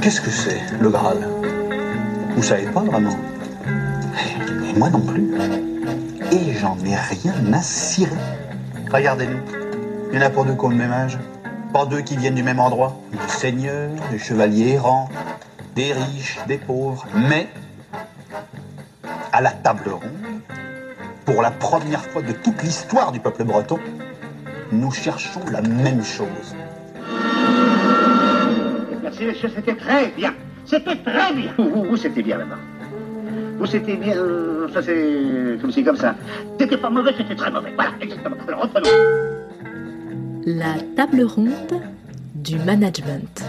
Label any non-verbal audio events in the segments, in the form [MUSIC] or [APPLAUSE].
Qu'est-ce que c'est, le Graal? Vous savez pas vraiment? Moi non plus. Et j'en ai rien à cirer. Regardez-nous. Il y en a pour deux qui le même âge. Pas deux qui viennent du même endroit. Des seigneurs, des chevaliers errants, des riches, des pauvres. Mais, à la table ronde, pour la première fois de toute l'histoire du peuple breton, nous cherchons la même chose. Merci, monsieur, c'était très bien. C'était très bien. Vous, vous, c'était bien là-bas. Vous, c'était bien. euh, Ça, c'est comme si, comme ça. C'était pas mauvais, c'était très mauvais. Voilà, exactement. Alors, reprenons. La table ronde du management.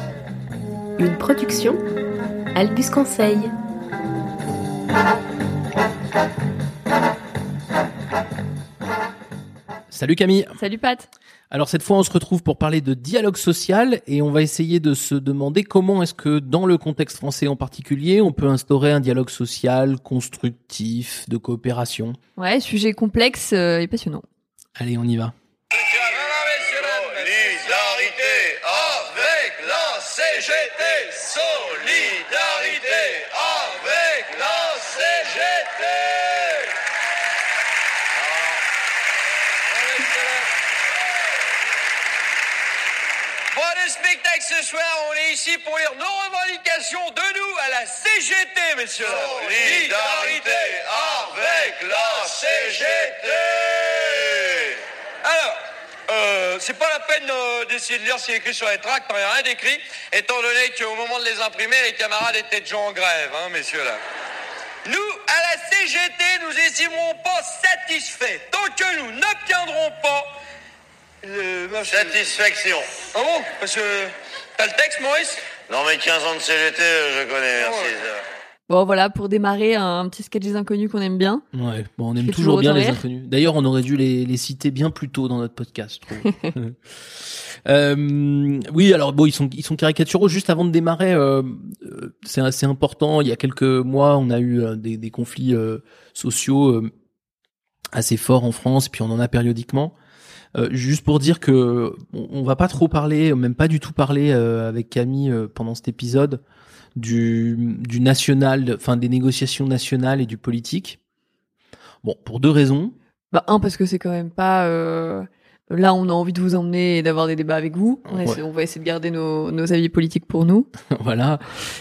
Une production Albus Conseil. Salut Camille. Salut Pat. Alors cette fois, on se retrouve pour parler de dialogue social et on va essayer de se demander comment est-ce que dans le contexte français en particulier, on peut instaurer un dialogue social constructif, de coopération. Ouais, sujet complexe euh, et passionnant. Allez, on y va. Solidarité avec la CGT. Solidarité avec la CGT. Bon, le spectacle ce soir, on est ici pour lire nos revendications de nous à la CGT, messieurs. Solidarité avec la CGT. Alors, euh, c'est pas la peine euh, d'essayer de lire ce qui est écrit sur les tracts, il n'y a rien d'écrit, étant donné qu'au moment de les imprimer, les camarades étaient déjà en grève, hein, messieurs là. Nous, à la CGT, nous estimerons pas satisfaits tant que nous n'obtiendrons pas Satisfaction. Ah bon Parce que t'as le texte, Maurice? Non, mais 15 ans de CGT, je connais, merci. Bon voilà, pour démarrer, un petit sketch des inconnus qu'on aime bien. Ouais, bon, on aime toujours toujours bien les inconnus. D'ailleurs, on aurait dû les, les citer bien plus tôt dans notre podcast, je trouve. [LAUGHS] Euh, oui, alors bon, ils sont ils sont caricaturaux. Juste avant de démarrer, euh, euh, c'est assez important. Il y a quelques mois, on a eu euh, des, des conflits euh, sociaux euh, assez forts en France, puis on en a périodiquement. Euh, juste pour dire que on, va pas trop parler, même pas du tout parler euh, avec Camille euh, pendant cet épisode du du national, enfin des négociations nationales et du politique. Bon, pour deux raisons. Bah un parce que c'est quand même pas euh, là on a envie de vous emmener et d'avoir des débats avec vous. On, Ouais. essaie- on va essayer de garder nos, nos avis politiques pour nous. [LAUGHS] voilà.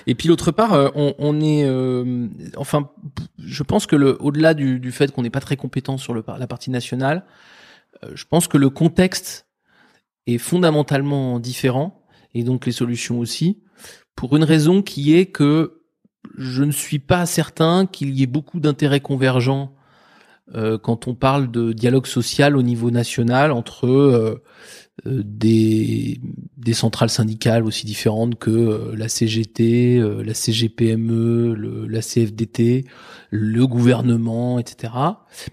Et puis l'autre part, euh, on, on est, euh, enfin, je pense que le, au-delà du, du fait qu'on n'est pas très compétent sur le, la partie nationale, je pense que le contexte est fondamentalement différent et donc les solutions aussi, pour une raison qui est que je ne suis pas certain qu'il y ait beaucoup d'intérêts convergents euh, quand on parle de dialogue social au niveau national entre euh, euh, des, des centrales syndicales aussi différentes que euh, la CGT, euh, la CGPME, le, la CFDT, le gouvernement, etc.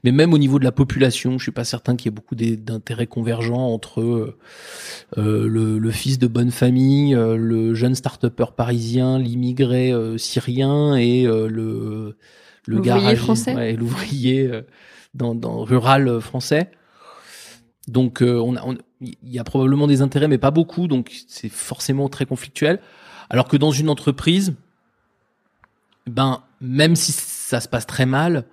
Mais même au niveau de la population, je suis pas certain qu'il y ait beaucoup d'intérêts convergents entre euh, euh, le, le fils de bonne famille, euh, le jeune start-upper parisien, l'immigré euh, syrien et euh, le le garagiste, français. ouais, l'ouvrier euh, dans, dans rural euh, français. Donc euh, on a- on- il y a probablement des intérêts, mais pas beaucoup, donc c'est forcément très conflictuel. Alors que dans une entreprise, ben même si ça se passe très mal,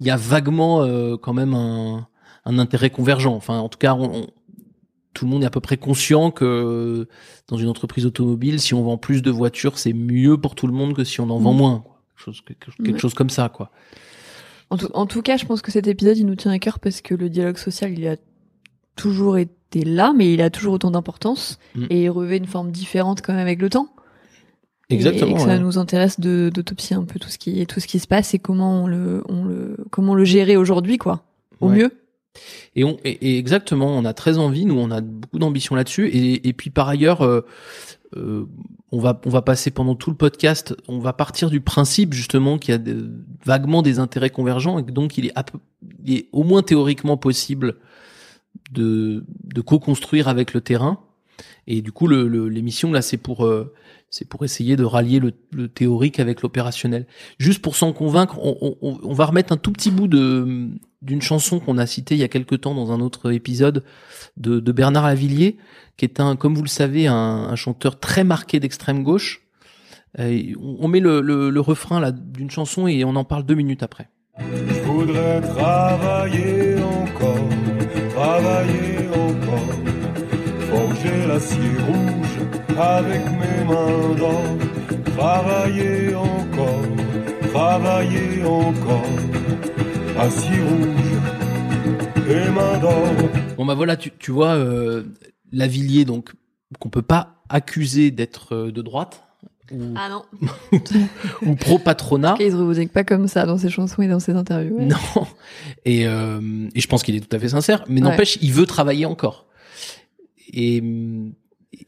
il y a vaguement euh, quand même un, un intérêt convergent. Enfin, en tout cas, on- on- tout le monde est à peu près conscient que dans une entreprise automobile, si on vend plus de voitures, c'est mieux pour tout le monde que si on en vend Mm. moins. quoi. Quelque chose, quelque, quelque Ouais. chose comme ça, quoi. En tout, en tout cas, je pense que cet épisode il nous tient à cœur parce que le dialogue social il a toujours été là, mais il a toujours autant d'importance Mm. et il revêt une forme différente quand même avec le temps. Et- Exactement. Et, que ça ouais. nous intéresse de d'autopsier un peu tout ce qui tout ce qui se passe et comment on le on le comment le gérer aujourd'hui quoi. Au Ouais. mieux. Et, on, et, et exactement, on a très envie, nous, on a beaucoup d'ambition là-dessus. Et, et puis par ailleurs, euh, euh, on va on va passer pendant tout le podcast, on va partir du principe justement qu'il y a de- vaguement des intérêts convergents et que donc il est, à peu- il est au moins théoriquement possible de de co-construire avec le terrain. Et du coup, le- le- l'émission là, c'est pour euh, c'est pour essayer de rallier le, le théorique avec l'opérationnel. Juste pour s'en convaincre, on, on- on va remettre un tout petit bout de d'une chanson qu'on a citée il y a quelque temps dans un autre épisode de, de Bernard Lavillier, qui est un, comme vous le savez, un, un chanteur très marqué d'extrême gauche. On met le, le, le refrain là d'une chanson et on en parle deux minutes après. Travailler encore, forger l'acier rouge avec mes mains d'or, travailler encore, travailler encore, acier rouge et mains d'or. Bon bah voilà, tu, tu vois, euh, Lavillier, donc qu'on peut pas accuser d'être euh, de droite ou, Ah non. [LAUGHS] ou pro patronat. Il se revendique pas comme ça dans ses chansons et dans ses interviews. ouais. Non. Et, euh, et je pense qu'il est tout à fait sincère, mais Ouais. n'empêche, il veut travailler encore. Et,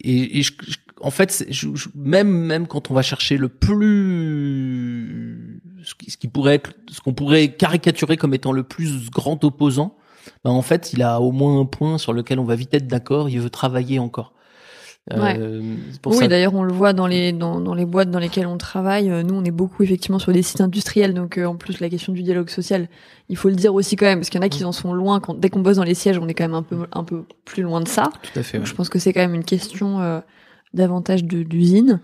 et, et je- je- en fait, je- je- même même quand on va chercher le plus ce qui, ce qui pourrait être, ce qu'on pourrait caricaturer comme étant le plus grand opposant, ben en fait, il a au moins un point sur lequel on va vite être d'accord. Il veut travailler encore. Euh, c'est pour oui, ça. d'ailleurs, on le voit dans les dans, dans les boîtes dans lesquelles on travaille. Euh, Nous, on est beaucoup effectivement sur des sites industriels, donc euh, en plus la question du dialogue social, il faut le dire aussi quand même, parce qu'il y en a qui en sont loin. Quand dès qu'on bosse dans les sièges, on est quand même un peu un peu plus loin de ça. Tout à fait. Donc, ouais. je pense que c'est quand même une question euh, davantage de- d'usine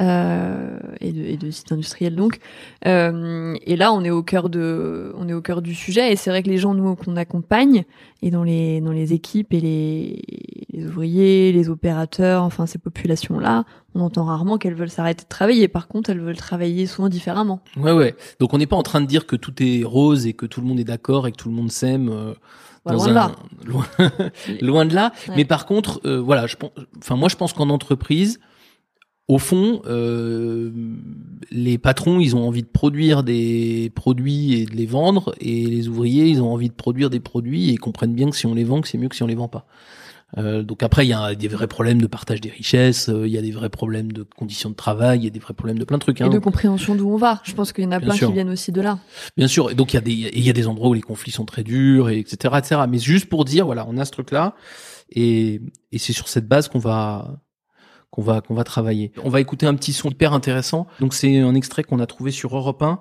euh, et, de, et de sites industriels donc. Euh, et là, on est au cœur de, on est au cœur du sujet. Et c'est vrai que les gens nous qu'on accompagne et dans les dans les équipes et les, les ouvriers, les opérateurs, enfin ces populations là, on entend rarement qu'elles veulent s'arrêter de travailler. Par contre, elles veulent travailler souvent différemment. Ouais, ouais. Donc on n'est pas en train de dire que tout est rose et que tout le monde est d'accord et que tout le monde s'aime. euh, Loin de là. [LAUGHS] loin, loin de là. Ouais. Mais par contre, euh, voilà, je pense, enfin moi je pense qu'en entreprise, au fond, euh, les patrons, ils ont envie de produire des produits et de les vendre, et les ouvriers, ils ont envie de produire des produits et ils comprennent bien que si on les vend, que c'est mieux que si on les vend pas. Euh, donc après, il y a des vrais problèmes de partage des richesses, euh, il y a des vrais problèmes de conditions de travail, il y a des vrais problèmes de plein de trucs. hein. Et de compréhension d'où on va. Je pense qu'il y en a Bien plein sûr. qui viennent aussi de là. Bien sûr, et donc il y a des il y a des endroits où les conflits sont très durs et etc etc. Mais juste pour dire voilà, on a ce truc là et et c'est sur cette base qu'on va qu'on va qu'on va travailler. On va écouter un petit son hyper intéressant. Donc c'est un extrait qu'on a trouvé sur Europe 1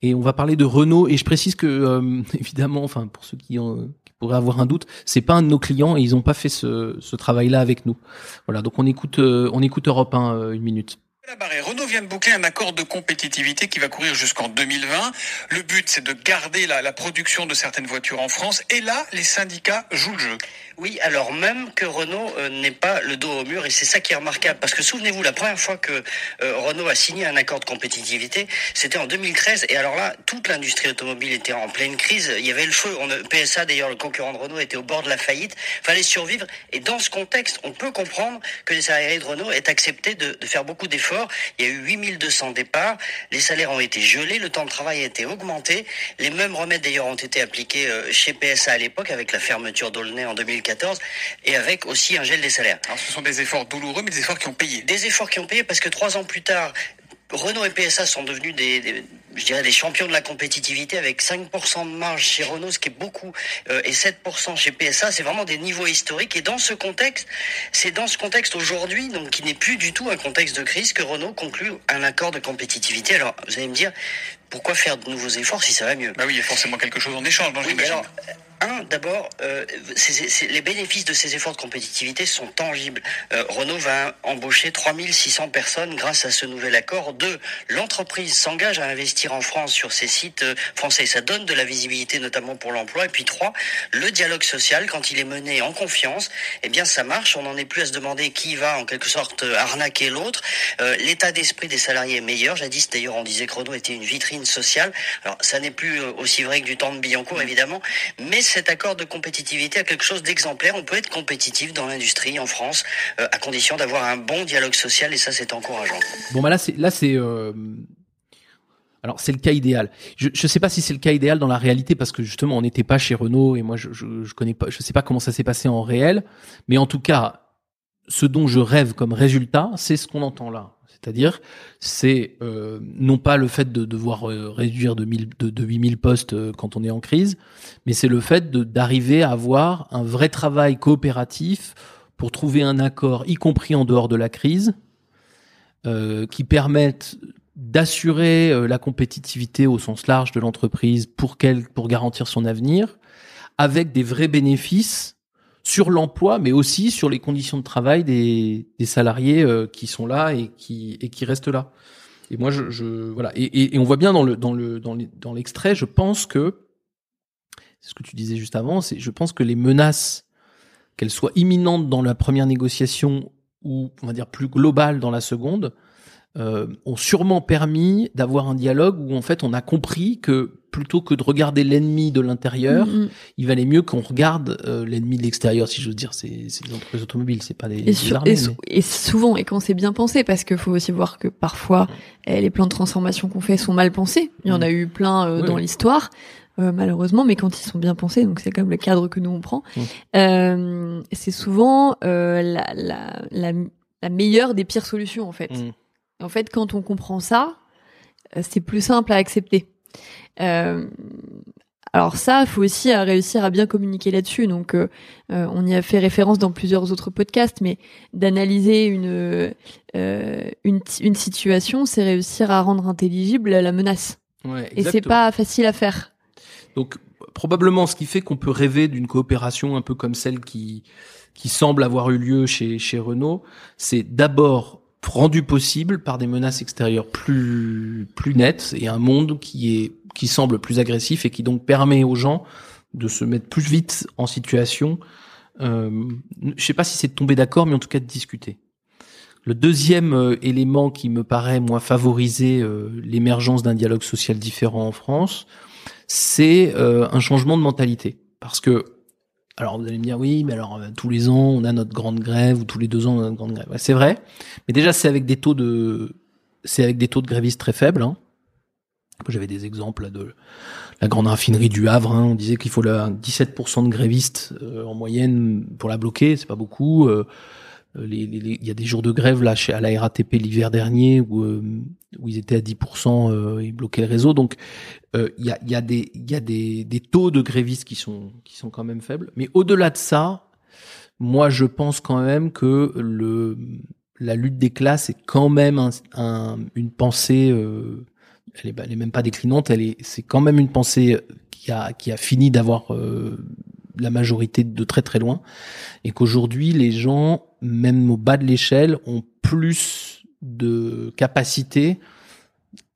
et on va parler de Renault et je précise que euh, [LAUGHS] évidemment enfin pour ceux qui, ont- qui pourraient avoir un doute, c'est pas un de nos clients et ils ont pas fait ce ce travail là avec nous. Voilà, donc on écoute euh, on écoute Europe 1 euh, une minute. Renault vient de boucler un accord de compétitivité qui va courir jusqu'en 2020. Le but, c'est de garder la, production de certaines voitures en France. Et là, les syndicats jouent le jeu. Oui, alors même que Renault euh, n'est pas le dos au mur, et c'est ça qui est remarquable, parce que souvenez-vous, la première fois que euh, Renault a signé un accord de compétitivité, c'était en 2013, et alors là, toute l'industrie automobile était en pleine crise, il y avait le feu, on, PSA d'ailleurs, le concurrent de Renault, était au bord de la faillite, fallait survivre, et dans ce contexte, on peut comprendre que les salariés de Renault aient accepté de faire beaucoup d'efforts, il y a eu 8200 départs, les salaires ont été gelés, le temps de travail a été augmenté, les mêmes remèdes d'ailleurs ont été appliqués euh, chez PSA à l'époque, avec la fermeture d'Aulnay en 2014, et avec aussi un gel des salaires. Alors, ce sont des efforts douloureux, mais des efforts qui ont payé. Des efforts qui ont payé parce que trois ans plus tard, Renault et PSA sont devenus des, des- je dirais, des champions de la compétitivité avec 5% de marge chez Renault, ce qui est beaucoup, euh, et 7% chez PSA. C'est vraiment des niveaux historiques. Et dans ce contexte, c'est dans ce contexte aujourd'hui, donc qui n'est plus du tout un contexte de crise, que Renault conclut un accord de compétitivité. Alors, vous allez me dire, pourquoi faire de nouveaux efforts si ça va mieux? Bah oui, il y a forcément quelque chose en échange, non, oui, alors, un, d'abord, euh, les bénéfices de ces efforts de compétitivité sont tangibles. Euh, Renault va embaucher 3600 personnes grâce à ce nouvel accord. Deux, l'entreprise s'engage à investir en France sur ses sites euh, français. Ça donne de la visibilité, notamment pour l'emploi. Et puis trois, le dialogue social, quand il est mené en confiance, eh bien, ça marche. On n'en est plus à se demander qui va, en quelque sorte, arnaquer l'autre. L'état d'esprit des salariés est meilleur. Jadis, d'ailleurs, on disait que Renault était une vitrine sociale. Alors, ça n'est plus aussi vrai que du temps de Billancourt, évidemment. Mais cet accord de compétitivité a quelque chose d'exemplaire. On peut être compétitif dans l'industrie en France, euh, à condition d'avoir un bon dialogue social, et ça, c'est encourageant. Bon bah là c'est là c'est euh, alors c'est le cas idéal. Je je sais pas si c'est le cas idéal dans la réalité parce que justement on n'était pas chez Renault et moi je, je je connais pas je sais pas comment ça s'est passé en réel, mais en tout cas ce dont je rêve comme résultat, c'est ce qu'on entend là. C'est-à-dire, c'est euh, non pas le fait de devoir euh, réduire de, 1000, de, de 8000 postes euh, quand on est en crise, mais c'est le fait d'arriver à avoir un vrai travail coopératif pour trouver un accord, y compris en dehors de la crise, qui permettent d'assurer la compétitivité au sens large de l'entreprise pour pour garantir son avenir, avec des vrais bénéfices sur l'emploi, mais aussi sur les conditions de travail des, des salariés euh, qui sont là et qui et qui restent là. Et moi, je, je voilà, et, et, et on voit bien dans le dans le dans l'extrait, je pense que c'est ce que tu disais juste avant, c'est je pense que les menaces, qu'elles soient imminentes dans la première négociation ou on va dire plus globales dans la seconde, euh, ont sûrement permis d'avoir un dialogue où en fait on a compris que plutôt que de regarder l'ennemi de l'intérieur, Mm, mm. il valait mieux qu'on regarde euh, l'ennemi de l'extérieur, si j'ose dire. C'est les entreprises automobiles, c'est pas des, Et, des sur- armées, et sou- mais- et souvent, et quand c'est bien pensé, parce qu'il faut aussi voir que parfois, eh, les plans de transformation qu'on fait sont mal pensés. Il y en Mm. a eu plein euh, Oui, dans oui. l'histoire, euh, malheureusement, mais quand ils sont bien pensés, donc c'est comme le cadre que nous on prend, euh, c'est souvent euh, la, la, la, la meilleure des pires solutions, en fait. En fait, quand on comprend ça, euh, c'est plus simple à accepter. Euh, alors ça, il faut aussi euh, réussir à bien communiquer là-dessus. Donc, euh, on y a fait référence dans plusieurs autres podcasts, mais d'analyser une euh, une, ti- une situation, c'est réussir à rendre intelligible la menace. Ouais, Et c'est pas facile à faire. Donc probablement ce qui fait qu'on peut rêver d'une coopération un peu comme celle qui qui semble avoir eu lieu chez chez Renault, c'est d'abord rendu possible par des menaces extérieures plus plus nettes et un monde qui est qui semble plus agressif et qui donc permet aux gens de se mettre plus vite en situation. Euh, je sais pas si c'est de tomber d'accord, mais en tout cas de discuter. Le deuxième euh, élément qui me paraît moi favoriser euh, l'émergence d'un dialogue social différent en France, c'est euh, un changement de mentalité. Parce que, alors vous allez me dire, oui, mais alors euh, tous les ans, on a notre grande grève, ou tous les deux ans, on a notre grande grève. C'est vrai, mais déjà, c'est avec des taux de, c'est avec des taux de grévistes très faibles. Hein. J'avais des exemples de la grande raffinerie du Havre. Hein. On disait qu'il faut là, 17% de grévistes euh, en moyenne pour la bloquer, c'est pas beaucoup. Euh, Il y a des jours de grève là chez à la RATP l'hiver dernier où, euh, où ils étaient à 10%, euh, ils bloquaient le réseau. Donc euh, il y, a, il y a des il y a des, des taux de grévistes qui sont qui sont quand même faibles. Mais au-delà de ça, moi je pense quand même que le la lutte des classes est quand même un, un- une pensée. euh, elle est, elle est même pas déclinante. Elle est c'est quand même une pensée qui a qui a fini d'avoir euh, la majorité de très très loin et qu'aujourd'hui les gens même au bas de l'échelle ont plus de capacité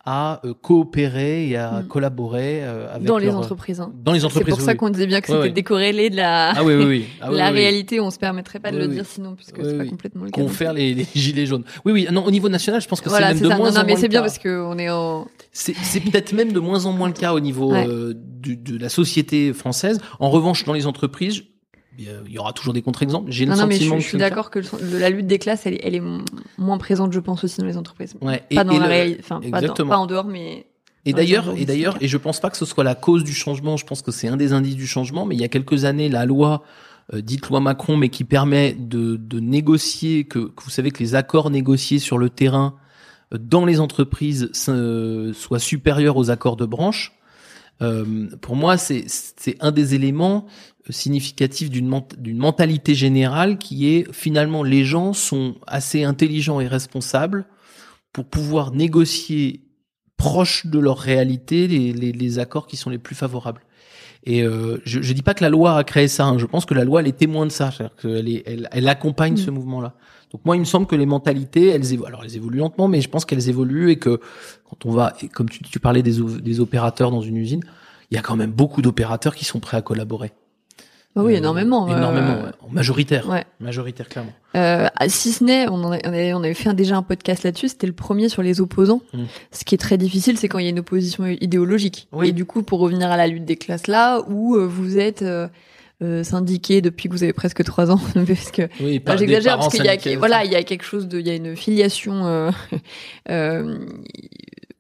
à euh, coopérer et à Mm. collaborer euh, avec dans les leur- entreprises. hein. dans les C'est entreprises pour ça qu'on disait bien que Ouais, c'était ouais. décorrélé de la, ah oui [LAUGHS] Ah la réalité. On se permettrait pas de le dire sinon, puisque c'est pas complètement le cas. qu'on faire les, les gilets jaunes oui oui non au niveau national je pense que Voilà, c'est même c'est de ça. moins Non, non, en mais moins c'est bien parce qu'on est en. C'est c'est peut-être même de moins en moins le cas au niveau Ouais. euh, du- de la société française. En revanche, dans les entreprises, il y aura toujours des contre-exemples. J'ai le Non, non, mais je, sentiment suis d'accord que le- la lutte des classes, elle, est- elle est m- moins présente, je pense, aussi dans les entreprises. Ouais, Pas et- dans et la le- réalité, enfin, pas, dans- exactement. pas en dehors, mais. Et d'ailleurs, et d'ailleurs, et je pense pas que ce soit la cause du changement. Je pense que c'est un des indices du changement. Mais il y a quelques années, la loi, euh, dite loi Macron, mais qui permet de, de négocier, que, que vous savez que les accords négociés sur le terrain euh, dans les entreprises euh, soient supérieurs aux accords de branche. Euh, pour moi, c'est un des éléments euh, significatifs d'une ment- d'une mentalité générale qui est finalement les gens sont assez intelligents et responsables pour pouvoir négocier proche de leur réalité les, les, les accords qui sont les plus favorables. Et euh, je, je dis pas que la loi a créé ça. hein. Je pense que la loi elle est témoin de ça. C'est-à-dire qu'elle est, elle, elle accompagne Mm. ce mouvement-là. Donc moi, il me semble que les mentalités, elles évoluent. Alors elles évoluent lentement, mais je pense qu'elles évoluent et que quand on va, et comme tu, tu parlais des, opérateurs dans une usine, il y a quand même beaucoup d'opérateurs qui sont prêts à collaborer. Bah oui, Euh, énormément. euh, Énormément, ouais. En majoritaire. ouais. Majoritaire, clairement. Euh, si ce n'est, on, avait, on avait fait un- déjà un podcast là-dessus, c'était le premier sur les opposants. Mm. Ce qui est très difficile, c'est quand il y a une opposition idéologique. Oui. Et du coup, pour revenir à la lutte des classes là, où euh, vous êtes euh, syndiqué depuis que vous avez presque trois ans, [LAUGHS] parce que Oui, par J'exagère parce qu'il y a, voilà, il y a quelque chose de, il y a une filiation, euh, [LAUGHS] euh,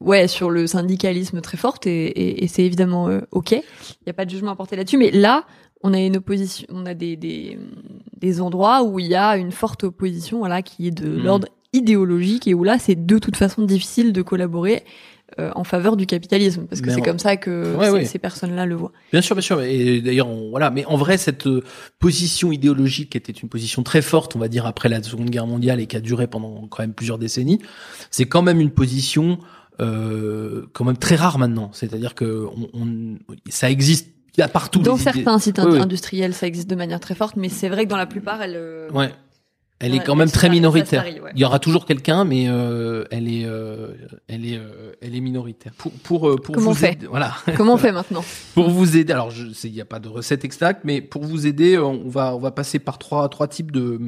ouais, sur le syndicalisme très forte et, et, et c'est évidemment euh, ok. Il n'y a pas de jugement à porter là-dessus, mais là, on a une opposition, on a des, des, des endroits où il y a une forte opposition, voilà, qui est de Mm. l'ordre idéologique et où là, c'est de toute façon difficile de collaborer euh, en faveur du capitalisme, parce que c'est comme ça que Ouais, ces, ouais. ces personnes-là le voient. Bien sûr, bien sûr. Et d'ailleurs, voilà. Mais en vrai, cette euh, position idéologique qui était une position très forte, on va dire après la Seconde Guerre mondiale et qui a duré pendant quand même plusieurs décennies, c'est quand même une position euh, quand même très rare maintenant. C'est-à-dire que on, on- ça existe il y a partout. Dans des idées- certains sites Oui, oui. industriels, ça existe de manière très forte, mais c'est vrai que dans la plupart, elle. euh, Ouais. Elle Ouais, est quand même très minoritaire. ouais. Il y aura toujours quelqu'un, mais euh, elle est, euh, elle est, euh, elle est minoritaire. Pour, pour, pour Comment vous on fait aider, voilà. [LAUGHS] Comment on fait maintenant? Pour vous aider, alors je sais, il n'y a pas de recette exacte, mais pour vous aider, on va, on va passer par trois, trois types de,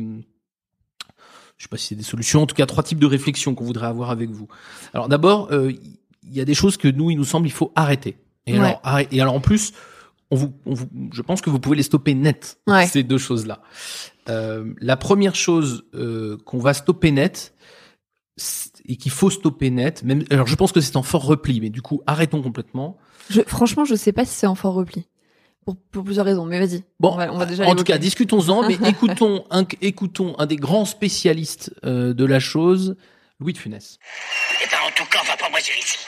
je sais pas si c'est des solutions, en tout cas trois types de réflexions qu'on voudrait avoir avec vous. Alors d'abord, euh, il y a des choses que nous, il nous semble, il faut arrêter. Et Ouais. alors, et alors en plus, on vous, on vous, je pense que vous pouvez les stopper net. Ouais. Ces deux choses-là. Euh, la première chose euh, qu'on va stopper net et qu'il faut stopper net, même, alors je pense que c'est en fort repli, mais du coup arrêtons complètement. je, Franchement, je sais pas si c'est en fort repli. Pour, pour plusieurs raisons, mais vas-y. Bon, on va, on va déjà en tout cas, discutons-en, mais [LAUGHS] écoutons un, écoutons un des grands spécialistes euh, de la chose, Louis de Funès. Eh ben, en tout cas, on va pas moisir ici.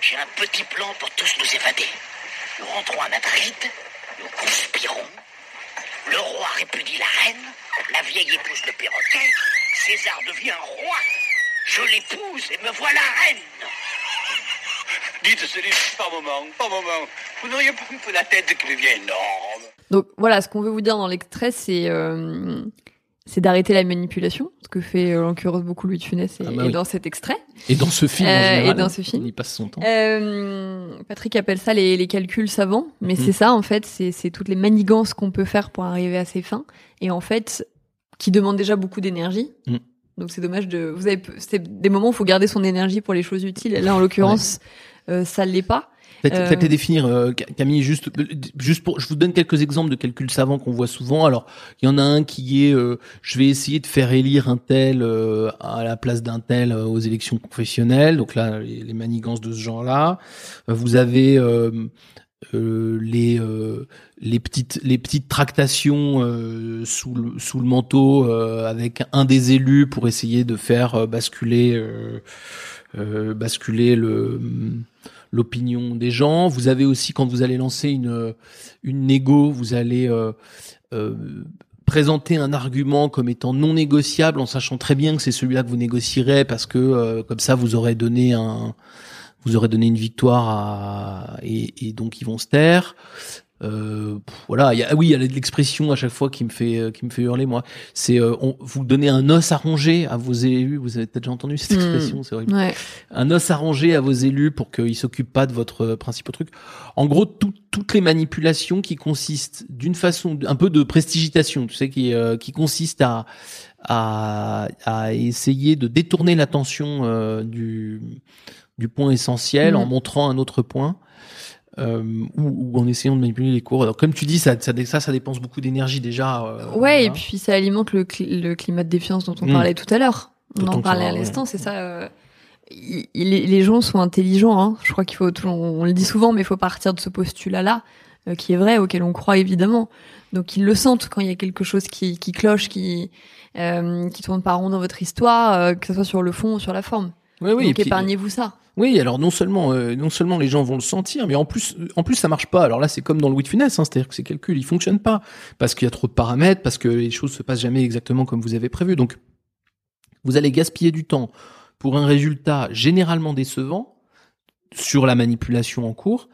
J'ai un petit plan pour tous nous évader. Nous rentrons à Madrid, nous conspirons. Le roi répudie la reine, la vieille épouse le perroquet, César devient roi. Je l'épouse et me voilà reine. Dites, ce n'est pas moment, pas moment. Vous n'auriez pas un peu la tête qui devient énorme. Donc voilà, ce qu'on veut vous dire dans l'extrait, c'est euh, c'est d'arrêter la manipulation, ce que fait euh, en l'occurrence beaucoup Louis de Funès et, Ah bah et dans cet extrait. Et dans ce film, en Euh, et général, dans ce film. il passe son temps. Euh, Patrick appelle ça les, les calculs savants, mais Mhm. c'est ça en fait, c'est toutes les manigances qu'on peut faire pour arriver à ses fins, et en fait, qui demandent déjà beaucoup d'énergie. Mhm. Donc c'est dommage de. Vous avez, c'est des moments où il faut garder son énergie pour les choses utiles. Là, en l'occurrence, euh, ça l'est pas. Peut-être Euh, définir, euh, Ca- Camille, juste, juste pour, je vous donne quelques exemples de calculs savants qu'on voit souvent. Alors, il y en a un qui est, euh, je vais essayer de faire élire un tel euh, à la place d'un tel euh, aux élections confessionnelles. Donc là, les, manigances de ce genre-là. Euh, Vous avez euh, euh, les euh, les petites les petites tractations euh, sous le sous le manteau euh, avec un des élus pour essayer de faire euh, basculer euh, euh, basculer le l'opinion des gens. Vous avez aussi quand vous allez lancer une une négo, vous allez euh, euh, présenter un argument comme étant non négociable en sachant très bien que c'est celui-là que vous négocierez parce que euh, comme ça vous aurez donné un vous aurez donné une victoire à et, et donc ils vont se taire. Euh, pff, voilà, il y a, ah oui, il y a l'expression à chaque fois qui me fait euh, qui me fait hurler moi. C'est euh, on- vous donnez un os à ronger à vos élus. Vous avez peut-être déjà entendu cette Hmm. expression, c'est horrible Ouais. un os à ranger à vos élus pour qu'ils s'occupent pas de votre euh, principal truc. En gros, tout- toutes les manipulations qui consistent d'une façon, un peu de prestigitation, tu sais, qui euh, qui consiste à à, à essayer de détourner l'attention euh, du du point essentiel Mhm. en montrant un autre point. Euh, ou, ou en essayant de manipuler les cours. Alors, comme tu dis, ça, ça, ça, ça dépense beaucoup d'énergie déjà. euh, Ouais, voilà. et puis ça alimente le, cli- le climat de défiance dont on Mm. parlait tout à l'heure. On en parlait à l'instant, c'est ça. euh, les gens sont intelligents. Hein. Je crois qu'il faut, on le dit souvent, mais il faut partir de ce postulat-là, euh, qui est vrai, auquel on croit évidemment. Donc ils le sentent quand il y a quelque chose qui, qui cloche, qui euh, qui tourne pas rond dans votre histoire, euh, que ce soit sur le fond ou sur la forme. Oui, oui, Donc épargnez-vous ça. Oui, alors non seulement euh, non seulement les gens vont le sentir, mais en plus en plus ça marche pas. Alors là, c'est comme dans Louis de Funès, hein, c'est-à-dire que ces calculs ils fonctionnent pas parce qu'il y a trop de paramètres, parce que les choses se passent jamais exactement comme vous avez prévu. Donc vous allez gaspiller du temps pour un résultat généralement décevant sur la manipulation en cours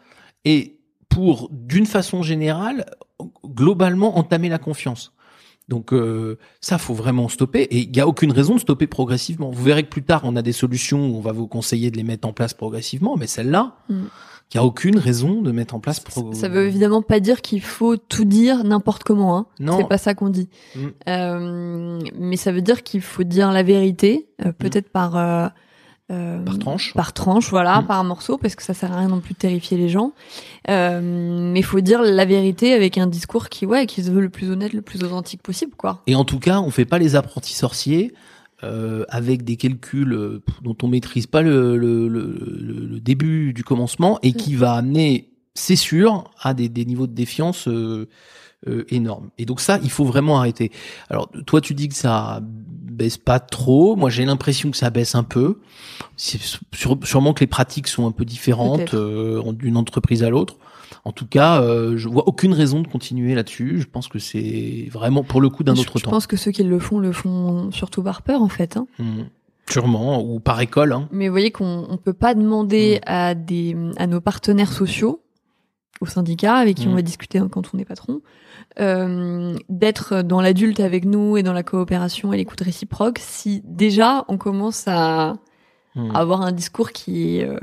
et pour d'une façon générale globalement entamer la confiance. Donc euh, ça, faut vraiment stopper. Et il n'y a aucune raison de stopper progressivement. Vous verrez que plus tard, on a des solutions où on va vous conseiller de les mettre en place progressivement, mais celle-là, il Mm. n'y a aucune raison de mettre en place. pro- Ça veut évidemment pas dire qu'il faut tout dire n'importe comment. Hein. Non. C'est pas ça qu'on dit. Mm. Euh, mais ça veut dire qu'il faut dire la vérité, euh, peut-être par euh, euh, Par tranche. par tranche, voilà, Mm. par morceau, parce que ça sert à rien non plus de terrifier les gens. Euh, mais il faut dire la vérité avec un discours qui, ouais, qui se veut le plus honnête, le plus authentique possible, quoi. Et en tout cas, on fait pas les apprentis sorciers euh, avec des calculs dont on maîtrise pas le, le, le, le- le début du commencement et qui va amener, c'est sûr, à des, des niveaux de défiance énormes. Et donc ça, il faut vraiment arrêter. Alors toi, tu dis que ça a baisse pas trop. Moi, j'ai l'impression que ça baisse un peu. C'est sûrement que les pratiques sont un peu différentes euh, d'une entreprise à l'autre. En tout cas, euh, je vois aucune raison de continuer là-dessus. Je pense que c'est vraiment pour le coup d'un je, autre je temps. pense que ceux qui le font le font surtout par peur en fait. Hein. Hmm. Sûrement, ou par école. Hein. Mais vous voyez qu'on on peut pas demander à des à nos partenaires sociaux, aux syndicats avec qui on va discuter hein, quand on est patron, euh, d'être dans l'adulte avec nous et dans la coopération et l'écoute réciproque. Si déjà on commence à, Hmm. à avoir un discours qui est euh,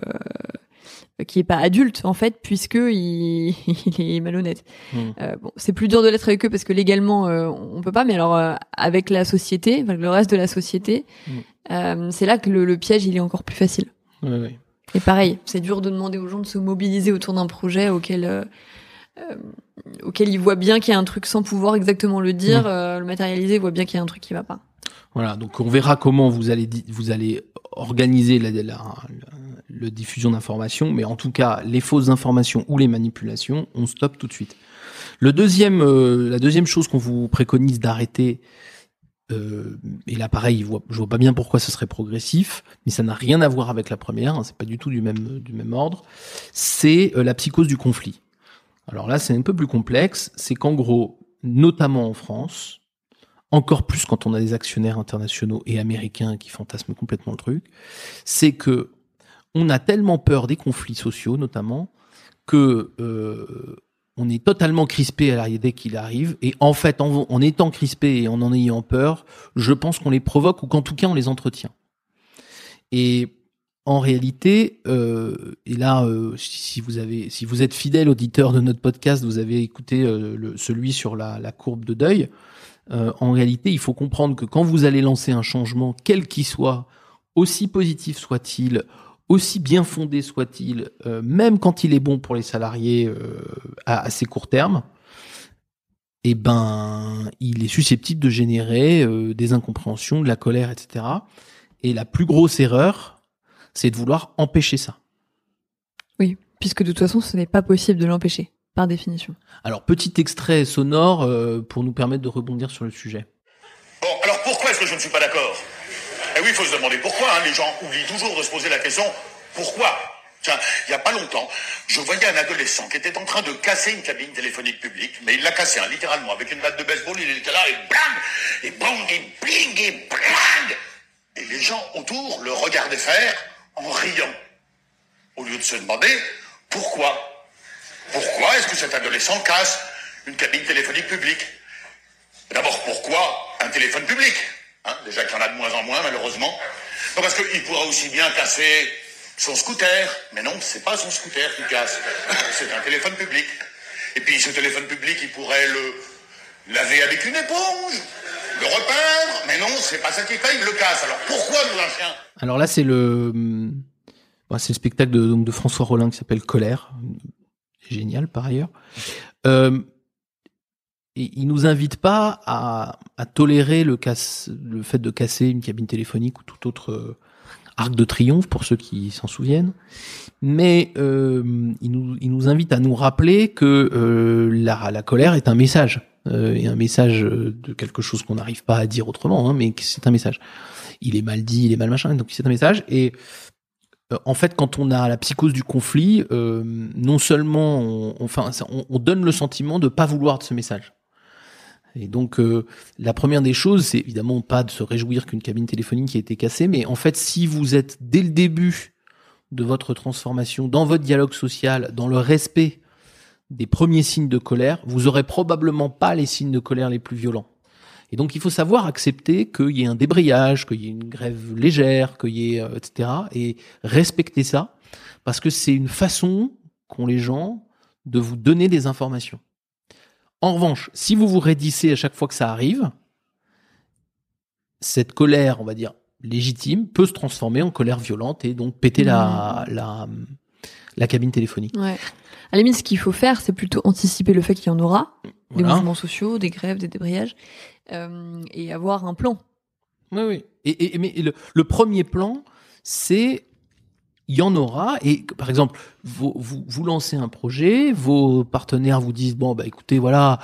qui est pas adulte en fait puisque il, [LAUGHS] il est malhonnête. Hmm. Euh, bon, c'est plus dur de l'être avec eux parce que légalement euh, on peut pas, mais alors euh, avec la société, avec le reste de la société, Mm. euh, c'est là que le, le piège il est encore plus facile. Ouais, ouais. Et pareil, c'est dur de demander aux gens de se mobiliser autour d'un projet auquel euh, auquel ils voient bien qu'il y a un truc sans pouvoir exactement le dire, Mm. euh, le matérialiser, ils voient bien qu'il y a un truc qui va pas. Voilà, donc on verra comment vous allez vous allez organiser la, la, la- diffusion d'informations, mais en tout cas les fausses informations ou les manipulations, on stoppe tout de suite. Le deuxième, euh, la deuxième chose qu'on vous préconise d'arrêter, euh, et là pareil, je vois, je vois pas bien pourquoi ce serait progressif, mais ça n'a rien à voir avec la première, hein, c'est pas du tout du même du même ordre. C'est euh, la psychose du conflit. Alors là, c'est un peu plus complexe. C'est qu'en gros, notamment en France, encore plus quand on a des actionnaires internationaux et américains qui fantasment complètement le truc, c'est que on a tellement peur des conflits sociaux, notamment, que euh, on est totalement crispé à l'arrivée dès qu'il arrive. Et en fait, en, en étant crispé et en en ayant peur, je pense qu'on les provoque ou qu'en tout cas on les entretient. Et en réalité, euh, et là, euh, si vous avez, si vous êtes fidèle auditeur de notre podcast, vous avez écouté euh, le, celui sur la, la courbe de deuil. Euh, en réalité, il faut comprendre que quand vous allez lancer un changement, quel qu'il soit, aussi positif soit-il, aussi bien fondé soit-il, euh, même quand il est bon pour les salariés euh, à assez court terme, eh ben, il est susceptible de générer des incompréhensions, de la colère, etc. Et la plus grosse erreur, c'est de vouloir empêcher ça. Oui, puisque de toute façon, ce n'est pas possible de l'empêcher, par définition. Alors, petit extrait sonore euh, pour nous permettre de rebondir sur le sujet. Bon, alors pourquoi est-ce que je ne suis pas d'accord? Eh oui, il faut se demander pourquoi. hein. Les gens oublient toujours de se poser la question pourquoi? Tiens, il n'y a pas longtemps, je voyais un adolescent qui était en train de casser une cabine téléphonique publique, mais il l'a cassé, hein, littéralement, avec une batte de baseball, il était là, et blang, et bang, et bling, et Et les gens autour le regardaient faire en riant, au lieu de se demander pourquoi Pourquoi est-ce que cet adolescent casse une cabine téléphonique publique? D'abord, pourquoi un téléphone public Hein, Déjà qu'il y en a de moins en moins, malheureusement. Non, parce qu'il pourra aussi bien casser son scooter. Mais non, c'est pas son scooter qui casse. C'est un téléphone public. Et puis, ce téléphone public, il pourrait le laver avec une éponge, le repeindre. Mais non, c'est pas ça qui fait, il le casse. Alors, pourquoi nous un chien? Alors là, c'est le, hum, c'est le spectacle de, François Rollin qui s'appelle Colère. Génial, par ailleurs. Euh, et il nous invite pas à, tolérer le, fait de casser une cabine téléphonique ou tout autre euh, arc de triomphe pour ceux qui s'en souviennent. Mais euh, il, nous, invite à nous rappeler que euh, la, colère est un message. Et un message de quelque chose qu'on n'arrive pas à dire autrement, hein, mais c'est un message. Il est mal dit, il est mal machin, donc c'est un message. Et en fait, quand on a la psychose du conflit, euh, non seulement on, enfin, on, on donne le sentiment de pas vouloir de ce message. Et donc, euh, la première des choses, c'est évidemment pas de se réjouir qu'une cabine téléphonique ait été cassée, mais en fait, si vous êtes dès le début de votre transformation, dans votre dialogue social, dans le respect des premiers signes de colère, vous aurez probablement pas les signes de colère les plus violents. Et donc, il faut savoir accepter qu'il y ait un débrayage, qu'il y ait une grève légère, qu'il y ait, euh, etc. Et respecter ça, parce que c'est une façon qu'ont les gens de vous donner des informations. En revanche, si vous vous raidissez à chaque fois que ça arrive, cette colère, on va dire, légitime, peut se transformer en colère violente et donc péter la, la, la cabine téléphonique. Ouais. À la limite, ce qu'il faut faire, c'est plutôt anticiper le fait qu'il y en aura, des Voilà. mouvements sociaux, des grèves, des débrayages, et avoir un plan. Oui, oui. Et, et- mais le, le premier plan, c'est il y en aura. Et par exemple, vous, vous, vous lancez un projet, vos partenaires vous disent bon bah écoutez voilà,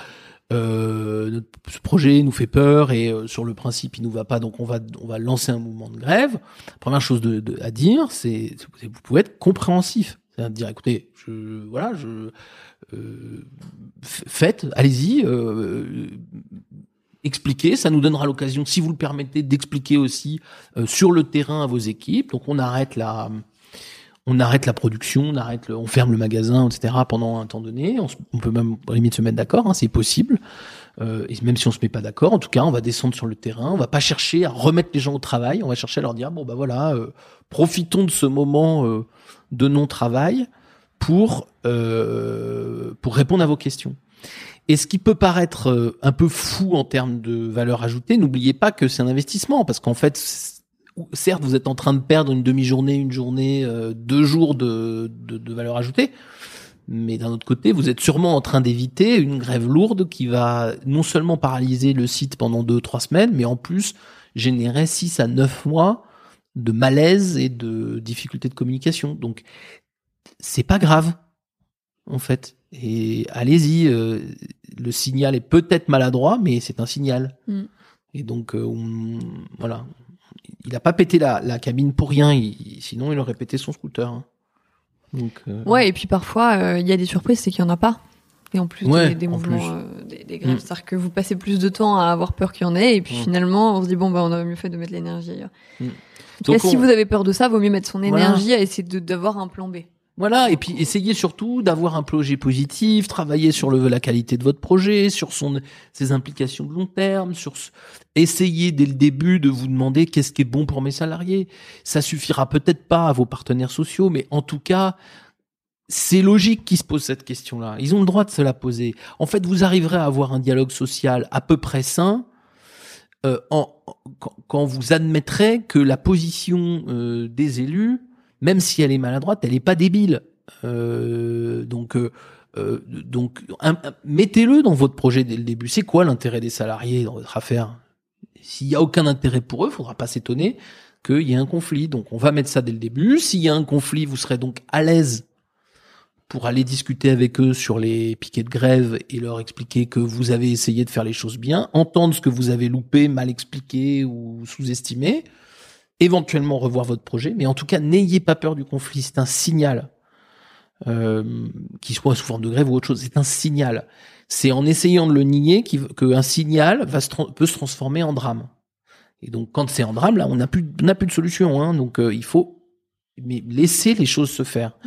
euh, notre, ce projet nous fait peur et euh, sur le principe il nous va pas, donc on va on va lancer un mouvement de grève. Première chose de, de- à dire, c'est c'est- vous pouvez être compréhensif, c'est-à-dire dire écoutez, je voilà, je euh, faites, allez-y, expliquez, ça nous donnera l'occasion, si vous le permettez, d'expliquer aussi euh, sur le terrain à vos équipes. Donc on arrête la on arrête la production, on arrête, on ferme le magasin, etc. Pendant un temps donné, on, peut même à la limite se mettre d'accord, hein, c'est possible. Euh, et même si on se met pas d'accord, en tout cas, on va descendre sur le terrain, on va pas chercher à remettre les gens au travail, on va chercher à leur dire bon bah voilà, euh, profitons de ce moment de non travail pour pour répondre à vos questions. Et ce qui peut paraître euh, un peu fou en termes de valeur ajoutée, n'oubliez pas que c'est un investissement, parce qu'en fait, certes, vous êtes en train de perdre une demi-journée, une journée, euh, deux jours de, de, de valeur ajoutée, mais d'un autre côté, vous êtes sûrement en train d'éviter une grève lourde qui va non seulement paralyser le site pendant deux, trois semaines, mais en plus générer six à neuf mois de malaise et de difficultés de communication. Donc, c'est pas grave, en fait. Et allez-y, euh, le signal est peut-être maladroit, mais c'est un signal. Mm. Et donc, euh, on- voilà. Il a pas pété la, la cabine pour rien, il- sinon il aurait pété son scooter. hein. Donc, euh, Ouais, et puis parfois, il y a des surprises, c'est qu'il y en a pas. Et en plus Ouais, des, des en mouvements, plus. des, des grèves, Mm. c'est-à-dire que vous passez plus de temps à avoir peur qu'il y en ait, et puis Mm. finalement, on se dit bon bah on aurait mieux fait de mettre l'énergie ailleurs. Donc si vous avez peur de ça, vaut mieux mettre son Voilà. énergie à essayer d'avoir un plan B. Voilà, et puis essayez surtout d'avoir un projet positif, travailler sur le, la qualité de votre projet, sur son, ses implications de long terme, sur essayez dès le début de vous demander qu'est-ce qui est bon pour mes salariés. Ça suffira peut-être pas à vos partenaires sociaux, mais en tout cas, c'est logique qu'ils se posent cette question-là. Ils ont le droit de se la poser. En fait, vous arriverez à avoir un dialogue social à peu près sain euh, en, quand, quand vous admettrez que la position euh, des élus, même si elle est maladroite, elle n'est pas débile. Euh, donc, euh, euh, donc, mettez-le dans votre projet dès le début. C'est quoi l'intérêt des salariés dans votre affaire? S'il y a aucun intérêt pour eux, faudra pas s'étonner qu'il y ait un conflit. Donc, on va mettre ça dès le début. S'il y a un conflit, vous serez donc à l'aise pour aller discuter avec eux sur les piquets de grève et leur expliquer que vous avez essayé de faire les choses bien, entendre ce que vous avez loupé, mal expliqué ou sous-estimé, éventuellement revoir votre projet, mais en tout cas, n'ayez pas peur du conflit, c'est un signal, euh, qu'il soit sous forme de grève ou autre chose, c'est un signal. C'est en essayant de le nier qu'un signal va se peut se transformer en drame. Et donc, quand c'est en drame, là, on n'a plus, on plus de solution. Hein, donc, euh, il faut mais laisser les choses se faire.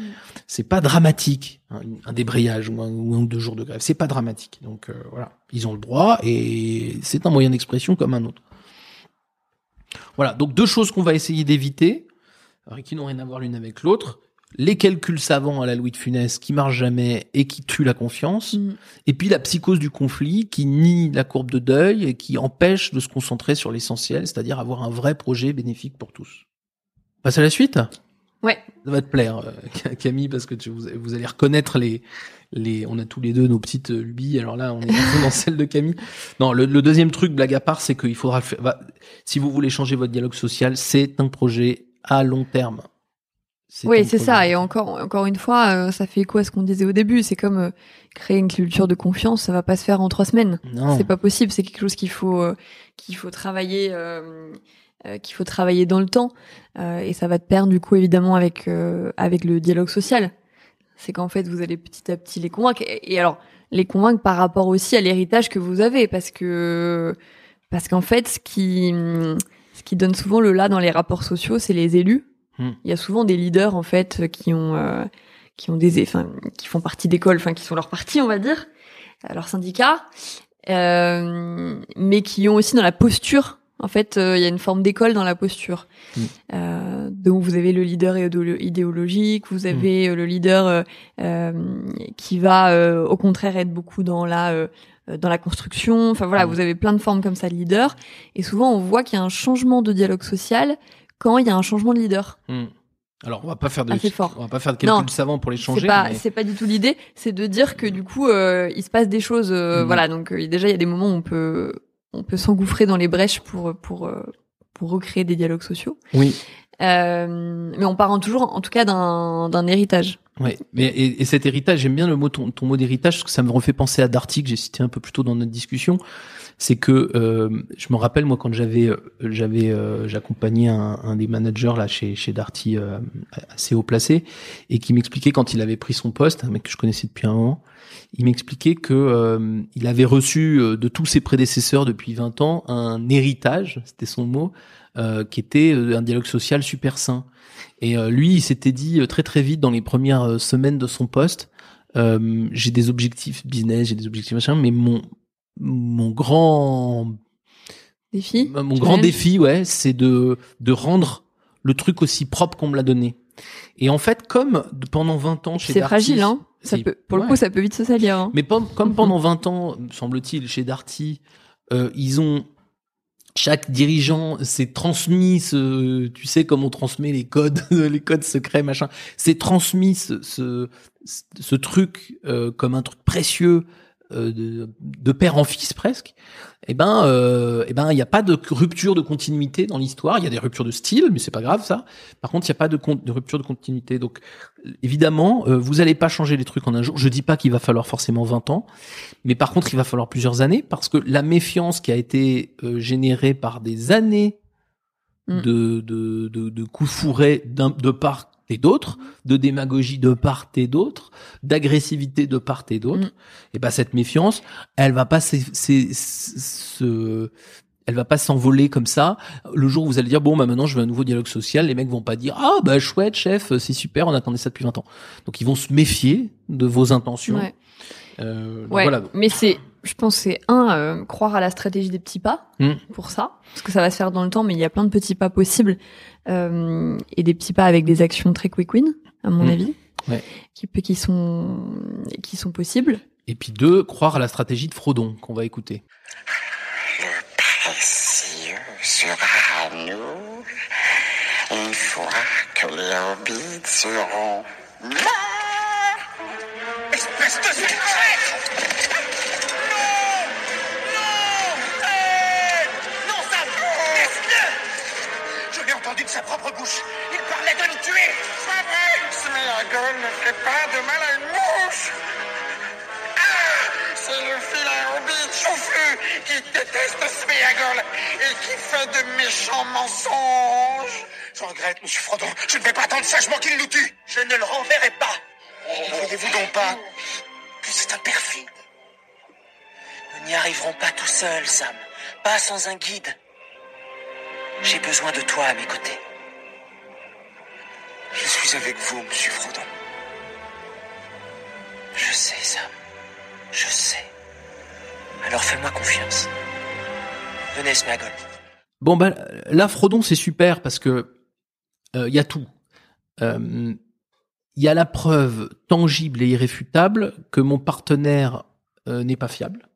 C'est pas dramatique, hein, un débrayage ou un, ou un ou deux jours de grève. C'est pas dramatique. Donc euh, voilà, ils ont le droit et c'est un moyen d'expression comme un autre. Voilà, donc deux choses qu'on va essayer d'éviter, alors, qui n'ont rien à voir l'une avec l'autre. Les calculs savants à la Louis de Funès qui marchent jamais et qui tuent la confiance. Mm. Et puis la psychose du conflit qui nie la courbe de deuil et qui empêche de se concentrer sur l'essentiel, c'est-à-dire avoir un vrai projet bénéfique pour tous. On passe à la suite? Ouais. Ça va te plaire, euh, [LAUGHS] Camille, parce que tu, vous allez reconnaître les, les. On a tous les deux nos petites euh, lubies. Alors là, on est dans celle de Camille. Non, le, le deuxième truc, blague à part, c'est qu'il faudra le faire. si vous voulez changer votre dialogue social, c'est un projet à long terme. Oui, c'est ça. Et encore, encore une fois, euh, ça fait écho à ce qu'on disait au début? C'est comme euh, créer une culture de confiance. Ça va pas se faire en trois semaines. Non. C'est pas possible. C'est quelque chose qu'il faut, euh, qu'il faut travailler, qu'il faut travailler dans le temps. Euh, et ça va te perdre du coup évidemment avec euh, avec le dialogue social. C'est qu'en fait vous allez petit à petit les convaincre. Et, et alors les convaincre par rapport aussi à l'héritage que vous avez, parce que parce qu'en fait ce qui ce qui donne souvent le là dans les rapports sociaux, c'est les élus. Hmm. Il y a souvent des leaders en fait qui ont euh, qui ont des enfin qui font partie d'écoles, enfin qui sont leur parti on va dire, euh, leur syndicat, euh, mais qui ont aussi dans la posture. En fait, euh, il y a une forme d'école dans la posture. Mm. Euh, donc vous avez le leader idéolo- idéologique, vous avez euh, le leader qui va euh, au contraire être beaucoup dans la euh, dans la construction. Enfin voilà, Mm. vous avez plein de formes comme ça de leader. Et souvent on voit qu'il y a un changement de dialogue social quand il y a un changement de leader. Hmm. Alors, on va pas faire de, fort. on va pas faire de Non. calculs savants pour les changer. C'est pas, mais- c'est pas du tout l'idée. C'est de dire que du coup, euh, il se passe des choses. euh. Voilà, donc euh, déjà il y a des moments où on peut, on peut s'engouffrer dans les brèches pour pour euh, pour recréer des dialogues sociaux. Oui. Euh, mais on part en toujours, en tout cas, d'un d'un héritage. Ouais, mais et, et cet héritage, j'aime bien le mot ton, ton mot d'héritage parce que ça me refait penser à Darty que j'ai cité un peu plus tôt dans notre discussion. C'est que euh, je me rappelle moi quand j'avais euh, j'avais euh, j'accompagnais un, un des managers là chez chez Darty euh, assez haut placé et qui m'expliquait quand il avait pris son poste, un mec que je connaissais depuis un moment, il m'expliquait que euh, il avait reçu euh, de tous ses prédécesseurs depuis 20 ans un héritage, c'était son mot, qui était un dialogue social super sain. Et lui, il s'était dit très très vite dans les premières semaines de son poste, euh, j'ai des objectifs business, j'ai des objectifs machin, mais mon mon grand Défi mon grand défi, ouais, c'est de de rendre le truc aussi propre qu'on me l'a donné. Et en fait, comme pendant 20 ans chez C'est fragile, hein. Ça peut, pour le coup, ça peut vite se salir. Hein. mais comme [LAUGHS] pendant 20 ans, semble-t-il, chez Darty, euh, ils ont chaque dirigeant s'est transmis ce, tu sais comme on transmet les codes, [LAUGHS] les codes secrets machin, s'est transmis ce, ce, ce truc euh, comme un truc précieux de, de père en fils presque. Eh ben, euh, eh ben, il n'y a pas de rupture de continuité dans l'histoire. Il y a des ruptures de style, mais c'est pas grave ça. Par contre, il n'y a pas de, rupture de continuité. Donc, évidemment, euh, vous allez pas changer les trucs en un jour. Je dis pas qu'il va falloir forcément 20 ans, mais par contre, il va falloir plusieurs années parce que la méfiance qui a été euh, générée par des années Mm. de, de, de, de coups fourrés de part et d'autre, de démagogie de part et d'autre, d'agressivité de part et d'autre, Mm. et ben cette méfiance, elle va pas se elle va pas s'envoler comme ça. Le jour où vous allez dire bon bah maintenant je veux un nouveau dialogue social, les mecs vont pas dire ah bah chouette chef, c'est super, on attendait ça depuis 20 ans. Donc ils vont se méfier de vos intentions. Ouais. Euh, donc Ouais, voilà. mais c'est, je pense, que c'est un euh, croire à la stratégie des petits pas Mm. pour ça, parce que ça va se faire dans le temps, mais il y a plein de petits pas possibles euh, et des petits pas avec des actions très quick win, à mon Mm. avis, Ouais. qui peut- qui sont qui sont possibles. Et puis deux, croire à la stratégie de Frodon qu'on va écouter. Le précieux sera à nous une fois que les hobbits seront Espèce de entendu de sa propre bouche. Il parlait de nous tuer Sméagol ne fait pas de mal à une mouche Ah C'est le vilain hobbit chauffu qui déteste Sméagol et qui fait de méchants mensonges Je regrette, monsieur Frodon. Je ne vais pas attendre sagement qu'il nous tue. Je ne le renverrai pas. Ne voyez-vous donc pas que c'est un perfide? Nous n'y arriverons pas tout seuls, Sam. Pas sans un guide. J'ai besoin de toi à mes côtés. Je suis avec vous, monsieur Frodon. Je sais, Sam. Je sais. Alors fais-moi confiance. Venez, Smagol. Bon bah là Frodon c'est super parce que il y a tout. Il y a la preuve tangible et irréfutable que mon partenaire euh, n'est pas fiable.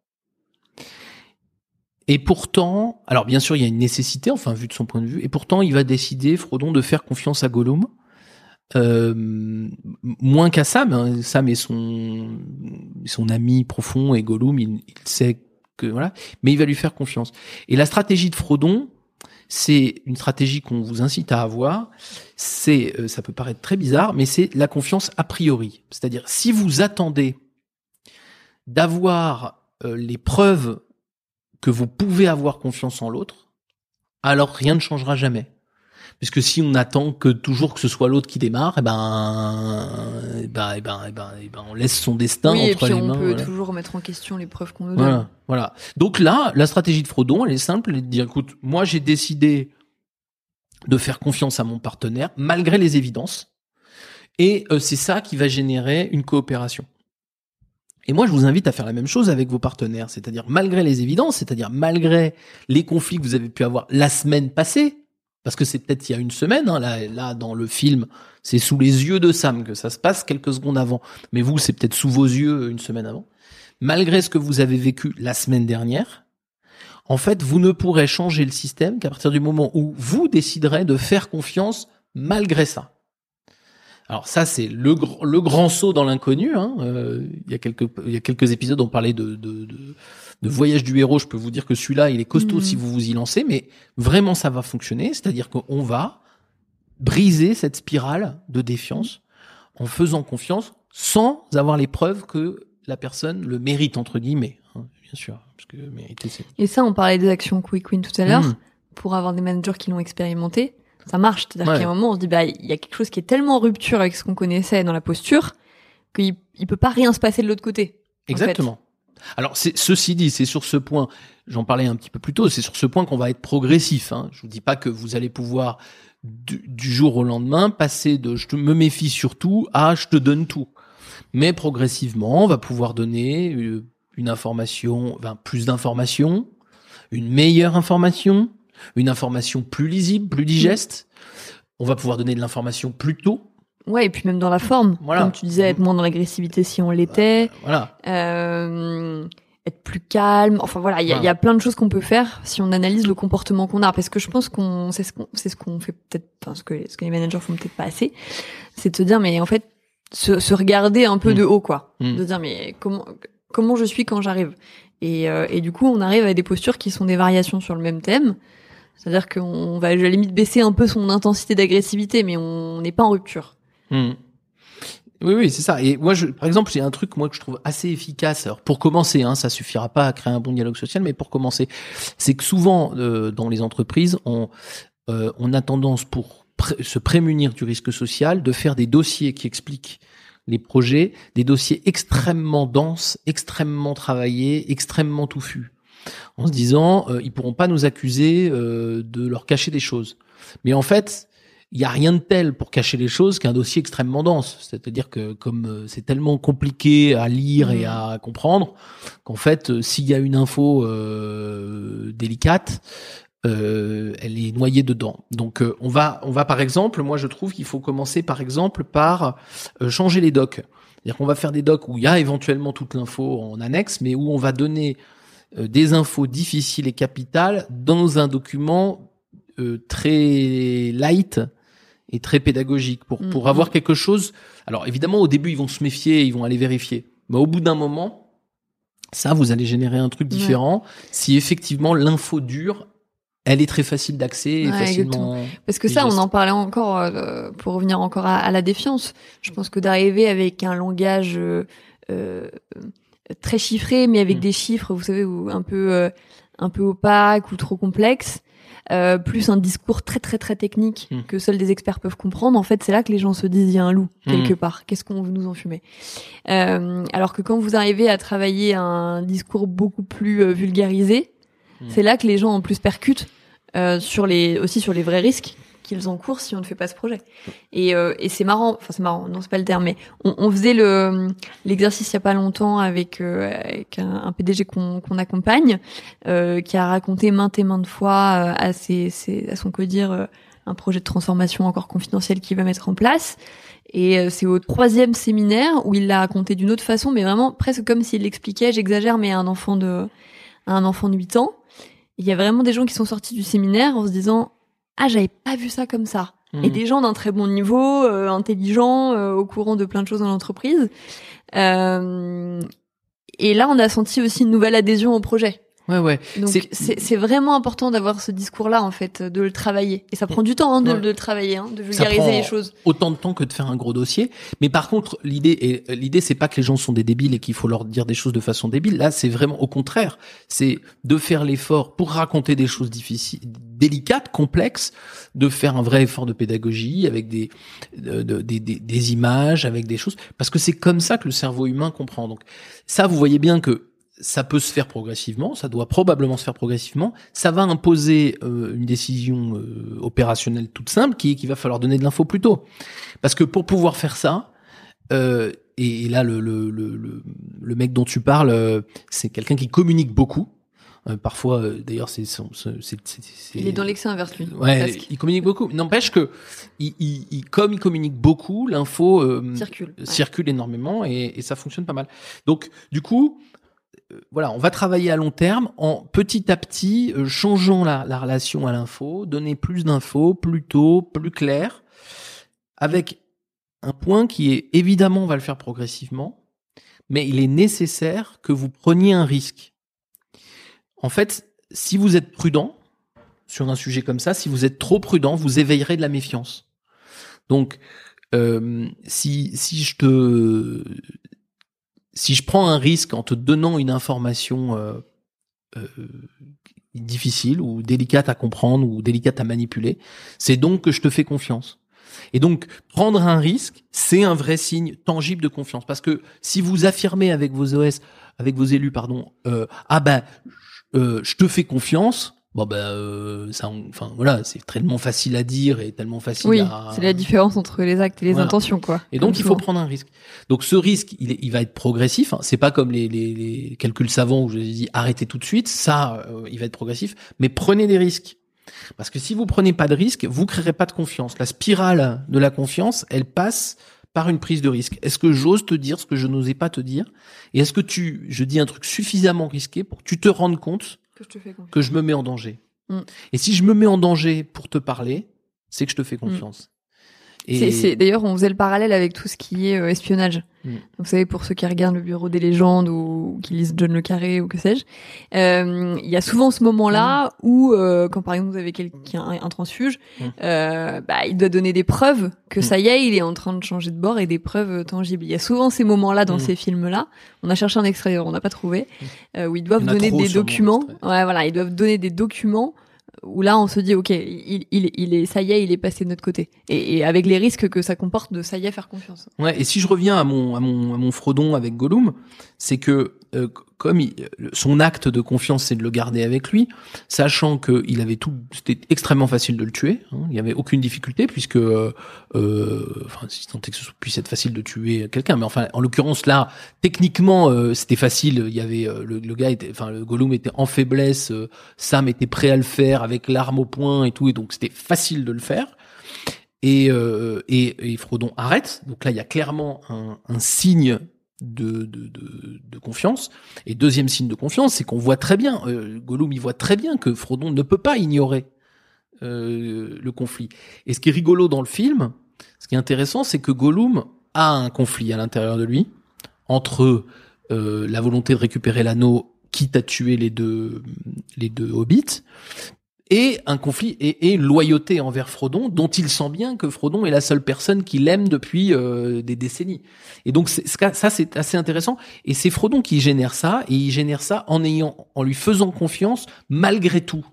Et pourtant, alors bien sûr il y a une nécessité, enfin vu de son point de vue, et pourtant il va décider Frodon de faire confiance à Gollum. Euh, moins qu'à Sam, hein. Sam est son son ami profond et Gollum il, il sait que voilà, mais il va lui faire confiance. Et la stratégie de Frodon, c'est une stratégie qu'on vous incite à avoir. C'est, euh, ça peut paraître très bizarre, mais c'est la confiance a priori. C'est-à-dire, si vous attendez d'avoir euh, les preuves que vous pouvez avoir confiance en l'autre, alors rien ne changera jamais. Puisque si on attend que toujours que ce soit l'autre qui démarre, eh ben, eh ben, eh ben, eh ben, ben, on laisse son destin oui, et entre puis les on mains. peut voilà. toujours remettre en question les preuves qu'on nous donne. Voilà, voilà. Donc là, la stratégie de Frodon, elle est simple, elle est de dire, écoute, moi j'ai décidé de faire confiance à mon partenaire, malgré les évidences, et euh, c'est ça qui va générer une coopération. Et moi, je vous invite à faire la même chose avec vos partenaires, c'est-à-dire malgré les évidences, c'est-à-dire malgré les conflits que vous avez pu avoir la semaine passée, parce que c'est peut-être il y a une semaine, hein, là, là dans le film, c'est sous les yeux de Sam que ça se passe quelques secondes avant, mais vous, c'est peut-être sous vos yeux une semaine avant malgré ce que vous avez vécu la semaine dernière, en fait, vous ne pourrez changer le système qu'à partir du moment où vous déciderez de faire confiance malgré ça. Alors ça, c'est le, gr- le grand saut dans l'inconnu. Hein. Euh, il, y a quelques, il y a quelques épisodes, on parlait de, de, de, de Voyage du héros. Je peux vous dire que celui-là, il est costaud Mhm. si vous vous y lancez, mais vraiment, ça va fonctionner. C'est-à-dire qu'on va briser cette spirale de défiance en faisant confiance sans avoir les preuves que la personne le mérite entre guillemets. hein, bien sûr, parce que mériter c'est. Et ça, on parlait des actions quick win tout à l'heure. Mhm. Pour avoir des managers qui l'ont expérimenté, ça marche. C'est-à-dire Ouais. qu'à un moment, on se dit, bah, il y a quelque chose qui est tellement en rupture avec ce qu'on connaissait dans la posture qu'il il peut pas rien se passer de l'autre côté. en Exactement. Alors, ceci dit, c'est sur ce point, j'en parlais un petit peu plus tôt, c'est sur ce point qu'on va être progressif. Hein. Je vous dis pas que vous allez pouvoir du, du jour au lendemain passer de je te, me méfie surtout à je te donne tout. Mais progressivement, on va pouvoir donner euh, une information, enfin, plus d'informations, une meilleure information, une information plus lisible, plus digeste. On va pouvoir donner de l'information plus tôt. Ouais, et puis même dans la forme. Voilà. Comme tu disais, être moins dans l'agressivité si on l'était. Voilà. euh, être plus calme. Enfin voilà, il y, a- Voilà. il y a plein de choses qu'on peut faire si on analyse le comportement qu'on a. Parce que je pense qu'on c'est ce qu'on c'est ce qu'on fait peut-être, enfin ce que ce que les managers font peut-être pas assez, c'est de se dire mais en fait se, se regarder un peu Mm. de haut quoi, Mm. de se dire mais comment comment je suis quand j'arrive? Et, euh, et du coup on arrive à des postures qui sont des variations sur le même thème. C'est-à-dire qu'on va à la limite baisser un peu son intensité d'agressivité, mais on n'est pas en rupture. Hmm. Oui, oui, c'est ça. Et moi, par exemple, j'ai un truc moi que je trouve assez efficace. Alors, pour commencer, hein, ça suffira pas à créer un bon dialogue social, mais pour commencer, c'est que souvent euh, dans les entreprises, on euh, a tendance pour se prémunir du risque social de faire des dossiers qui expliquent les projets, des dossiers extrêmement denses, extrêmement travaillés, extrêmement touffus, en se disant euh, ils pourront pas nous accuser euh, de leur cacher des choses. Mais en fait, il y a rien de tel pour cacher les choses qu'un dossier extrêmement dense. C'est-à-dire que comme euh, c'est tellement compliqué à lire et Mhm. à comprendre, qu'en fait, euh, s'il y a une info euh, délicate, euh, elle est noyée dedans. Donc euh, on va, on va par exemple, moi je trouve qu'il faut commencer par exemple par changer les docs. C'est-à-dire qu'on va faire des docs où il y a éventuellement toute l'info en annexe, mais où on va donner des infos difficiles et capitales dans un document euh, très light et très pédagogique pour, pour Mhm. avoir quelque chose. Alors évidemment, au début, ils vont se méfier, ils vont aller vérifier. Mais au bout d'un moment, ça, vous allez générer un truc Ouais. différent si effectivement l'info dure, elle est très facile d'accès et Ouais, facilement. Parce que ça, on en parlait encore, euh, pour revenir encore à, à la défiance. Je pense que d'arriver avec un langage euh, euh, très chiffré, mais avec Mm. des chiffres, vous savez, un peu euh, un peu opaques ou trop complexes, euh, plus un discours très très très technique Mm. que seuls des experts peuvent comprendre. En fait, c'est là que les gens se disent il y a un loup quelque Mm. part. Qu'est-ce qu'on veut nous enfumer? Euh, Alors que quand vous arrivez à travailler un discours beaucoup plus euh, vulgarisé, c'est là que les gens en plus percutent euh, sur les aussi sur les vrais risques qu'ils encourent si on ne fait pas ce projet. Et, euh, et c'est marrant, enfin c'est marrant, non c'est pas le terme, mais on, on faisait le l'exercice il y a pas longtemps avec, euh, avec un, PDG qu'on qu'on accompagne, euh, qui a raconté maintes et maintes fois euh, à ses, ses- à son codir euh, un projet de transformation encore confidentiel qu'il va mettre en place. Et euh, c'est au troisième séminaire où il l'a raconté d'une autre façon, mais vraiment presque comme s'il l'expliquait, j'exagère, mais à un enfant de à un enfant de 8 ans. Il y a vraiment des gens qui sont sortis du séminaire en se disant ah j'avais pas vu ça comme ça. Mhm. et des gens d'un très bon niveau euh, intelligents euh, au courant de plein de choses dans l'entreprise. Euh, et là on a senti aussi une nouvelle adhésion au projet Ouais, ouais. donc C'est- vraiment important d'avoir ce discours là en fait de le travailler et ça prend du temps hein, de, Ouais. de le travailler hein, de Ça vulgariser prend les choses Autant de temps que de faire un gros dossier. Mais par contre, l'idée l'idée, c'est pas que les gens sont des débiles et qu'il faut leur dire des choses de façon débile. Là, c'est vraiment au contraire. C'est de faire l'effort pour raconter des choses difficiles, délicates, complexes, de faire un vrai effort de pédagogie avec des, de- de- des, des, des images, avec des choses. Parce que c'est comme ça que le cerveau humain comprend. Donc, ça, vous voyez bien que ça peut se faire progressivement, ça doit probablement se faire progressivement. Ça va imposer euh, une décision euh, opérationnelle toute simple, qui est qu'il va falloir donner de l'info plus tôt. Parce que pour pouvoir faire ça, euh, et, et là le, le, le, le, mec dont tu parles, c'est quelqu'un qui communique beaucoup. Parfois, d'ailleurs, c'est il est dans l'excès inverse lui Ouais, presque. il communique beaucoup. N'empêche que, il, il, il- comme il communique beaucoup, l'info circule ouais. circule énormément et, et ça fonctionne pas mal. Donc, du coup, voilà, on va travailler à long terme en petit à petit euh, changeant la, la relation à l'info, donner plus d'infos, plus tôt, plus clair, avec un point qui est évidemment, on va le faire progressivement, mais il est nécessaire que vous preniez un risque. En fait, si vous êtes prudent sur un sujet comme ça, si vous êtes trop prudent, vous éveillerez de la méfiance. Donc, euh, si si je te si je prends un risque en te donnant une information euh, euh, difficile ou délicate à comprendre ou délicate à manipuler, c'est donc que je te fais confiance. Et donc, prendre un risque, c'est un vrai signe tangible de confiance. Parce que si vous affirmez avec vos OS, avec vos élus, pardon, euh, ah ben, je te fais confiance, bon ben, euh, ça, enfin voilà, c'est tellement facile à dire et tellement facile Oui, à. c'est la différence entre les actes et les Voilà. intentions, quoi. Et donc, il faut prendre un risque. Donc, ce risque, il, va être progressif. hein. C'est pas comme les, les, les calculs savants où je dis arrêtez tout de suite. Ça, euh, il va être progressif. Mais prenez des risques. Parce que si vous prenez pas de risque, vous créerez pas de confiance. La spirale de la confiance, elle passe par une prise de risque. Est-ce que j'ose te dire ce que je n'osais pas te dire? Et est-ce que tu, je dis un truc suffisamment risqué pour que tu te rendes compte Que je te fais confiance. que je me mets en danger Mm. Et si je me mets en danger pour te parler, c'est que je te fais confiance. Et C'est- c'est- D'ailleurs, on faisait le parallèle avec tout ce qui est euh, espionnage. Mm. Vous savez, pour ceux qui regardent le Bureau des légendes ou qui lisent John le Carré ou que sais-je, euh, il y a souvent ce moment-là où, euh, quand par exemple vous avez quelqu'un, un, un transfuge, Mm. euh, bah, il doit donner des preuves que Mm. ça y est, il est en train de changer de bord et des preuves tangibles. Il y a souvent ces moments-là dans Mm. ces films-là. On a cherché un extrait, on n'a pas trouvé, euh, où ils doivent Il donner des documents. Ouais, voilà, ils doivent donner des documents où là on se dit ok il, il, il est ça y est il est passé de notre côté. Et, et avec les risques que ça comporte de ça y est faire confiance. Ouais, et si je reviens à mon à mon à mon Frodon avec Gollum, c'est que euh, comme il- son acte de confiance c'est de le garder avec lui, sachant que il avait tout, c'était extrêmement facile de le tuer. hein, il y avait aucune difficulté puisque, euh, euh, enfin, si tant est que ce puisse être facile de tuer quelqu'un, mais enfin, en l'occurrence là, techniquement euh, c'était facile. Il y avait euh, le, le gars était, enfin le Gollum était en faiblesse, euh, Sam était prêt à le faire avec l'arme au poing et tout, et donc c'était facile de le faire. Et, euh, et, et Frodon arrête. Donc là, il y a clairement un, un signe de, de, de, de confiance. Et deuxième signe de confiance, c'est qu'on voit très bien, euh, Gollum, il voit très bien que Frodon ne peut pas ignorer euh, le conflit. Et ce qui est rigolo dans le film, ce qui est intéressant, c'est que Gollum a un conflit à l'intérieur de lui entre euh, la volonté de récupérer l'anneau, quitte à tuer les deux, les deux hobbits, et un conflit et, et une loyauté envers Frodon, dont il sent bien que Frodon est la seule personne qui l'aime depuis euh, des décennies. Et donc ça, c'est assez intéressant. Et c'est Frodon qui génère ça, et il génère ça en ayant, en lui faisant confiance malgré tout.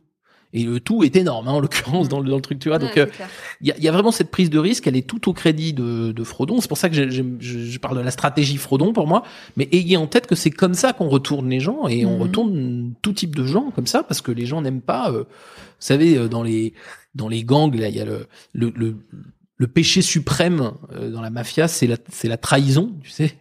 Et le tout est énorme, hein, en l'occurrence dans le, dans le truc, tu vois. Donc Ouais, euh, il y a, y a vraiment cette prise de risque, elle est tout au crédit de, de Frodon. C'est pour ça que j'aime- je, je parle de la stratégie Frodon pour moi. Mais ayez en tête que c'est comme ça qu'on retourne les gens et on Mhm. retourne tout type de gens comme ça parce que les gens n'aiment pas. euh, vous savez, euh, dans les dans les gangs, là, il y a le le, le, le péché suprême euh, dans la mafia, c'est la c'est la trahison, tu sais.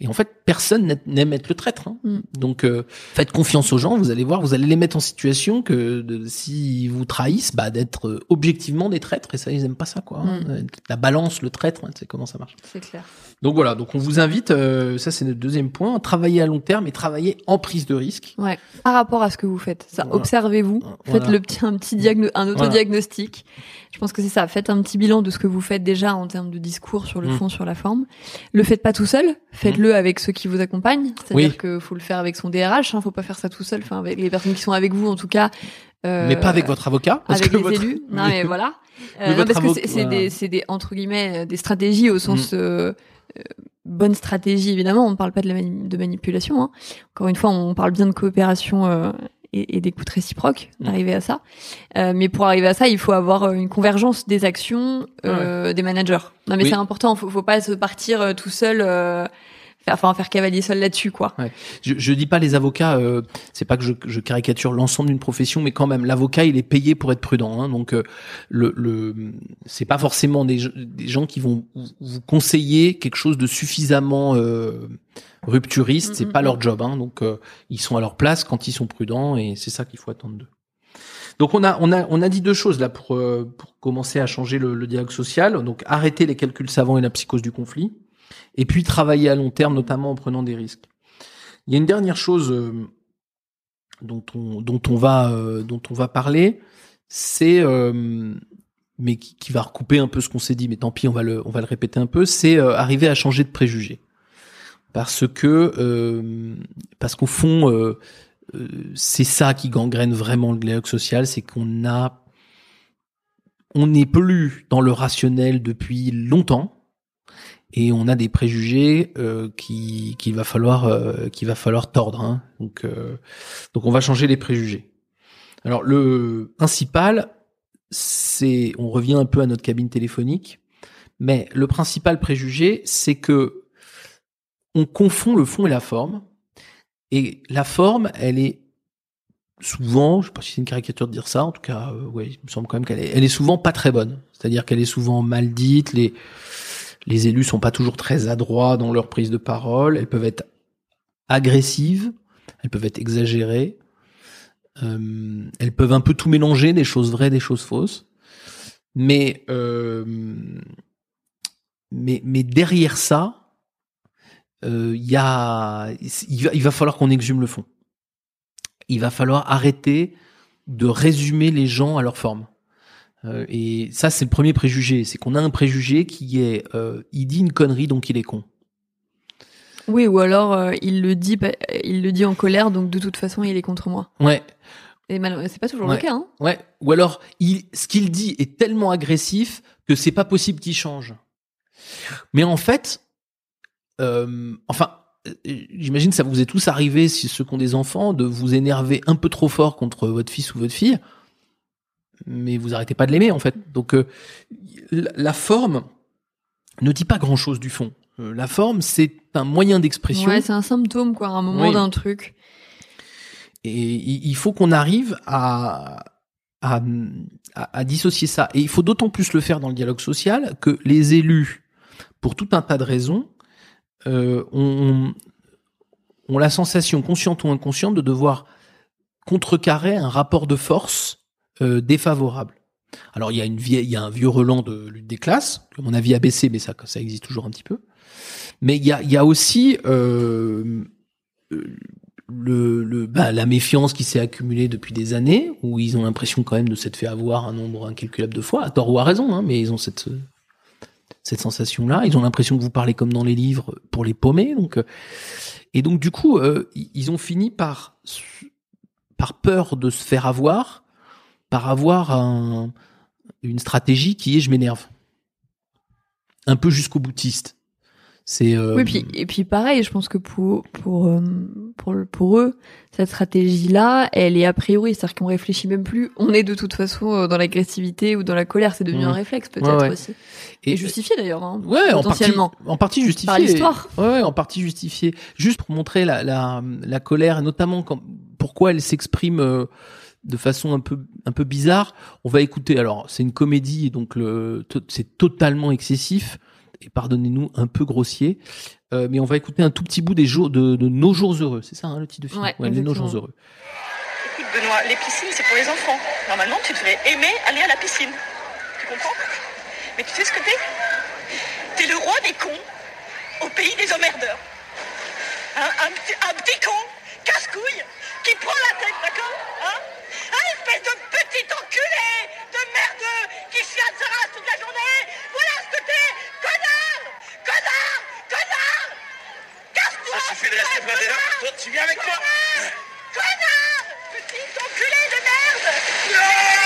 Et en fait, personne n'a- n'aime être le traître. hein. Mm. Donc, euh, faites confiance aux gens. Vous allez voir, vous allez les mettre en situation que de, si vous trahissent, bah, d'être euh, objectivement des traîtres. Et ça, ils aiment pas ça, quoi. hein. Mm. La balance, le traître, hein, tu sais comment ça marche. c'est clair Donc voilà. Donc on vous invite. euh, ça, c'est notre deuxième point. Travailler à long terme et travailler en prise de risque. ouais par rapport à ce que vous faites ça Voilà. observez-vous Voilà. faites le petit un petit diagno un autodiagnostic je pense que c'est ça faites un petit bilan de ce que vous faites déjà en termes de discours sur le Mm. fond sur la forme le faites pas tout seul faites-le avec ceux qui vous accompagnent c'est-à-dire Oui. que faut le faire avec son DRH hein, faut pas faire ça tout seul enfin avec les personnes qui sont avec vous en tout cas euh, mais pas avec votre avocat. parce avec que les votre- élus. [LAUGHS] Non, mais voilà. Mais Euh, non, parce que avocat- c'est des, c'est des entre guillemets euh, des stratégies au sens Mm. euh, bonne stratégie évidemment. On ne parle pas de, la mani- de manipulation. Hein. Encore une fois, on parle bien de coopération et, et d'écoute réciproque. Mm. D'arriver à ça. Mais pour arriver à ça, il faut avoir une convergence des actions des managers. Non, mais Oui. c'est important. Faut, faut pas se partir tout seul. Faire, enfin, faire cavalier seul là-dessus, quoi. Ouais. Je, je dis pas les avocats, euh, c'est pas que je, je caricature l'ensemble d'une profession, mais quand même l'avocat il est payé pour être prudent. Hein, donc euh, le, le c'est pas forcément des, des gens qui vont vous- conseiller quelque chose de suffisamment euh, rupturiste. C'est Mm, pas leur job. Hein, donc euh, ils sont à leur place quand ils sont prudents et c'est ça qu'il faut attendre d'eux. Donc on a on a on a dit deux choses là pour euh, pour commencer à changer le, le dialogue social. Donc arrêter les calculs savants et la psychose du conflit, et puis travailler à long terme, notamment en prenant des risques. Il y a une dernière chose euh, dont on dont on va euh, dont on va parler, c'est euh, mais qui, qui va recouper un peu ce qu'on s'est dit, mais tant pis, on va le on va le répéter un peu, c'est euh, arriver à changer de préjugés. Parce que euh, parce qu'au fond c'est ça qui gangrène vraiment le dialogue social, c'est qu'on a on n'est plus dans le rationnel depuis longtemps. Et on a des préjugés euh, qui qu'il va falloir euh, qu'il va falloir tordre. hein. Donc euh, donc on va changer les préjugés. Alors le principal, c'est on revient un peu à notre cabine téléphonique, mais le principal préjugé, c'est que on confond le fond et la forme, et la forme, elle est souvent, je sais pas si c'est une caricature de dire ça, en tout cas, euh, ouais, il me semble quand même qu'elle est, elle est souvent pas très bonne. C'est-à-dire qu'elle est souvent mal dite, les les élus sont pas toujours très adroits dans leur prise de parole, elles peuvent être agressives, elles peuvent être exagérées, euh, elles peuvent un peu tout mélanger, des choses vraies, des choses fausses. Mais euh, mais mais derrière ça, euh, y a il va, il va falloir qu'on exhume le fond. Il va falloir arrêter de résumer les gens à leur forme. Euh, et ça, c'est le premier préjugé. C'est qu'on a un préjugé qui est, euh, il dit une connerie, donc il est con. Oui, ou alors euh, il le dit, il le dit en colère, donc de toute façon il est contre moi. Ouais. Et mal- c'est pas toujours Ouais. le cas. Hein. Ouais. Ou alors, il, ce qu'il dit est tellement agressif que c'est pas possible qu'il change. Mais en fait, euh, enfin, j'imagine que ça vous est tous arrivé, si ceux qui ont des enfants, de vous énerver un peu trop fort contre votre fils ou votre fille, mais vous arrêtez pas de l'aimer en fait. Donc, euh, la forme ne dit pas grand chose du fond. Euh, la forme, c'est un moyen d'expression. Ouais, c'est un symptôme quoi, un moment Oui. d'un truc. Et il il faut qu'on arrive à, à, à- à dissocier ça. Et il faut d'autant plus le faire dans le dialogue social que les élus, pour tout un tas de raisons, euh, ont, ont la sensation, consciente ou inconsciente, de devoir contrecarrer un rapport de force euh, défavorable. Alors il y a une vieille, il y a un vieux relan de lutte des classes, que mon avis a baissé, mais ça, ça existe toujours un petit peu. Mais il y a, il y a aussi euh, euh, le, le bah, la méfiance qui s'est accumulée depuis des années, où ils ont l'impression quand même de s'être fait avoir un nombre incalculable de fois, à tort ou à raison, hein, mais ils ont cette cette sensation-là. Ils ont l'impression que vous parlez comme dans les livres pour les paumer, donc euh, et donc du coup, euh, ils ont fini par par peur de se faire avoir, par avoir un, une stratégie qui est je m'énerve, un peu jusqu'au boutiste. C'est euh, Oui, puis, et puis pareil, je pense que pour, pour, euh, pour, eux, cette stratégie-là, elle est a priori, c'est-à-dire qu'on réfléchit même plus. On est de toute façon euh, dans l'agressivité ou dans la colère, c'est devenu Mhm. un réflexe peut-être Ouais, ouais. aussi. Et, justifié d'ailleurs, hein, Ouais, en partie, potentiellement. en partie justifié. Par l'histoire. Ouais, ouais, en partie justifié. Juste pour montrer la, la, la colère, et notamment quand, pourquoi elle s'exprime euh, de façon un peu, un peu bizarre. On va écouter. Alors, c'est une comédie, donc le, c'est totalement excessif et pardonnez-nous un peu grossier. Euh, mais on va écouter un tout petit bout des jours de, de nos jours heureux. C'est ça, hein, le titre de film. Ouais, de nos jours heureux. Écoute, Benoît, les piscines, c'est pour les enfants. Normalement, tu devrais aimer aller à la piscine. Tu comprends? Mais tu sais ce que t'es? T'es le roi des cons au pays des emmerdeurs. Un, un petit, un petit con, casse-couille, qui prend la tête, d'accord hein Un espèce de petit enculé de merdeux qui chiale sa race toute la journée. Voilà ce que t'es Connard Connard Connard Casse-toi Ça suffit de rester planté là. Toi, tu viens avec moi. Connard Petit enculé de merde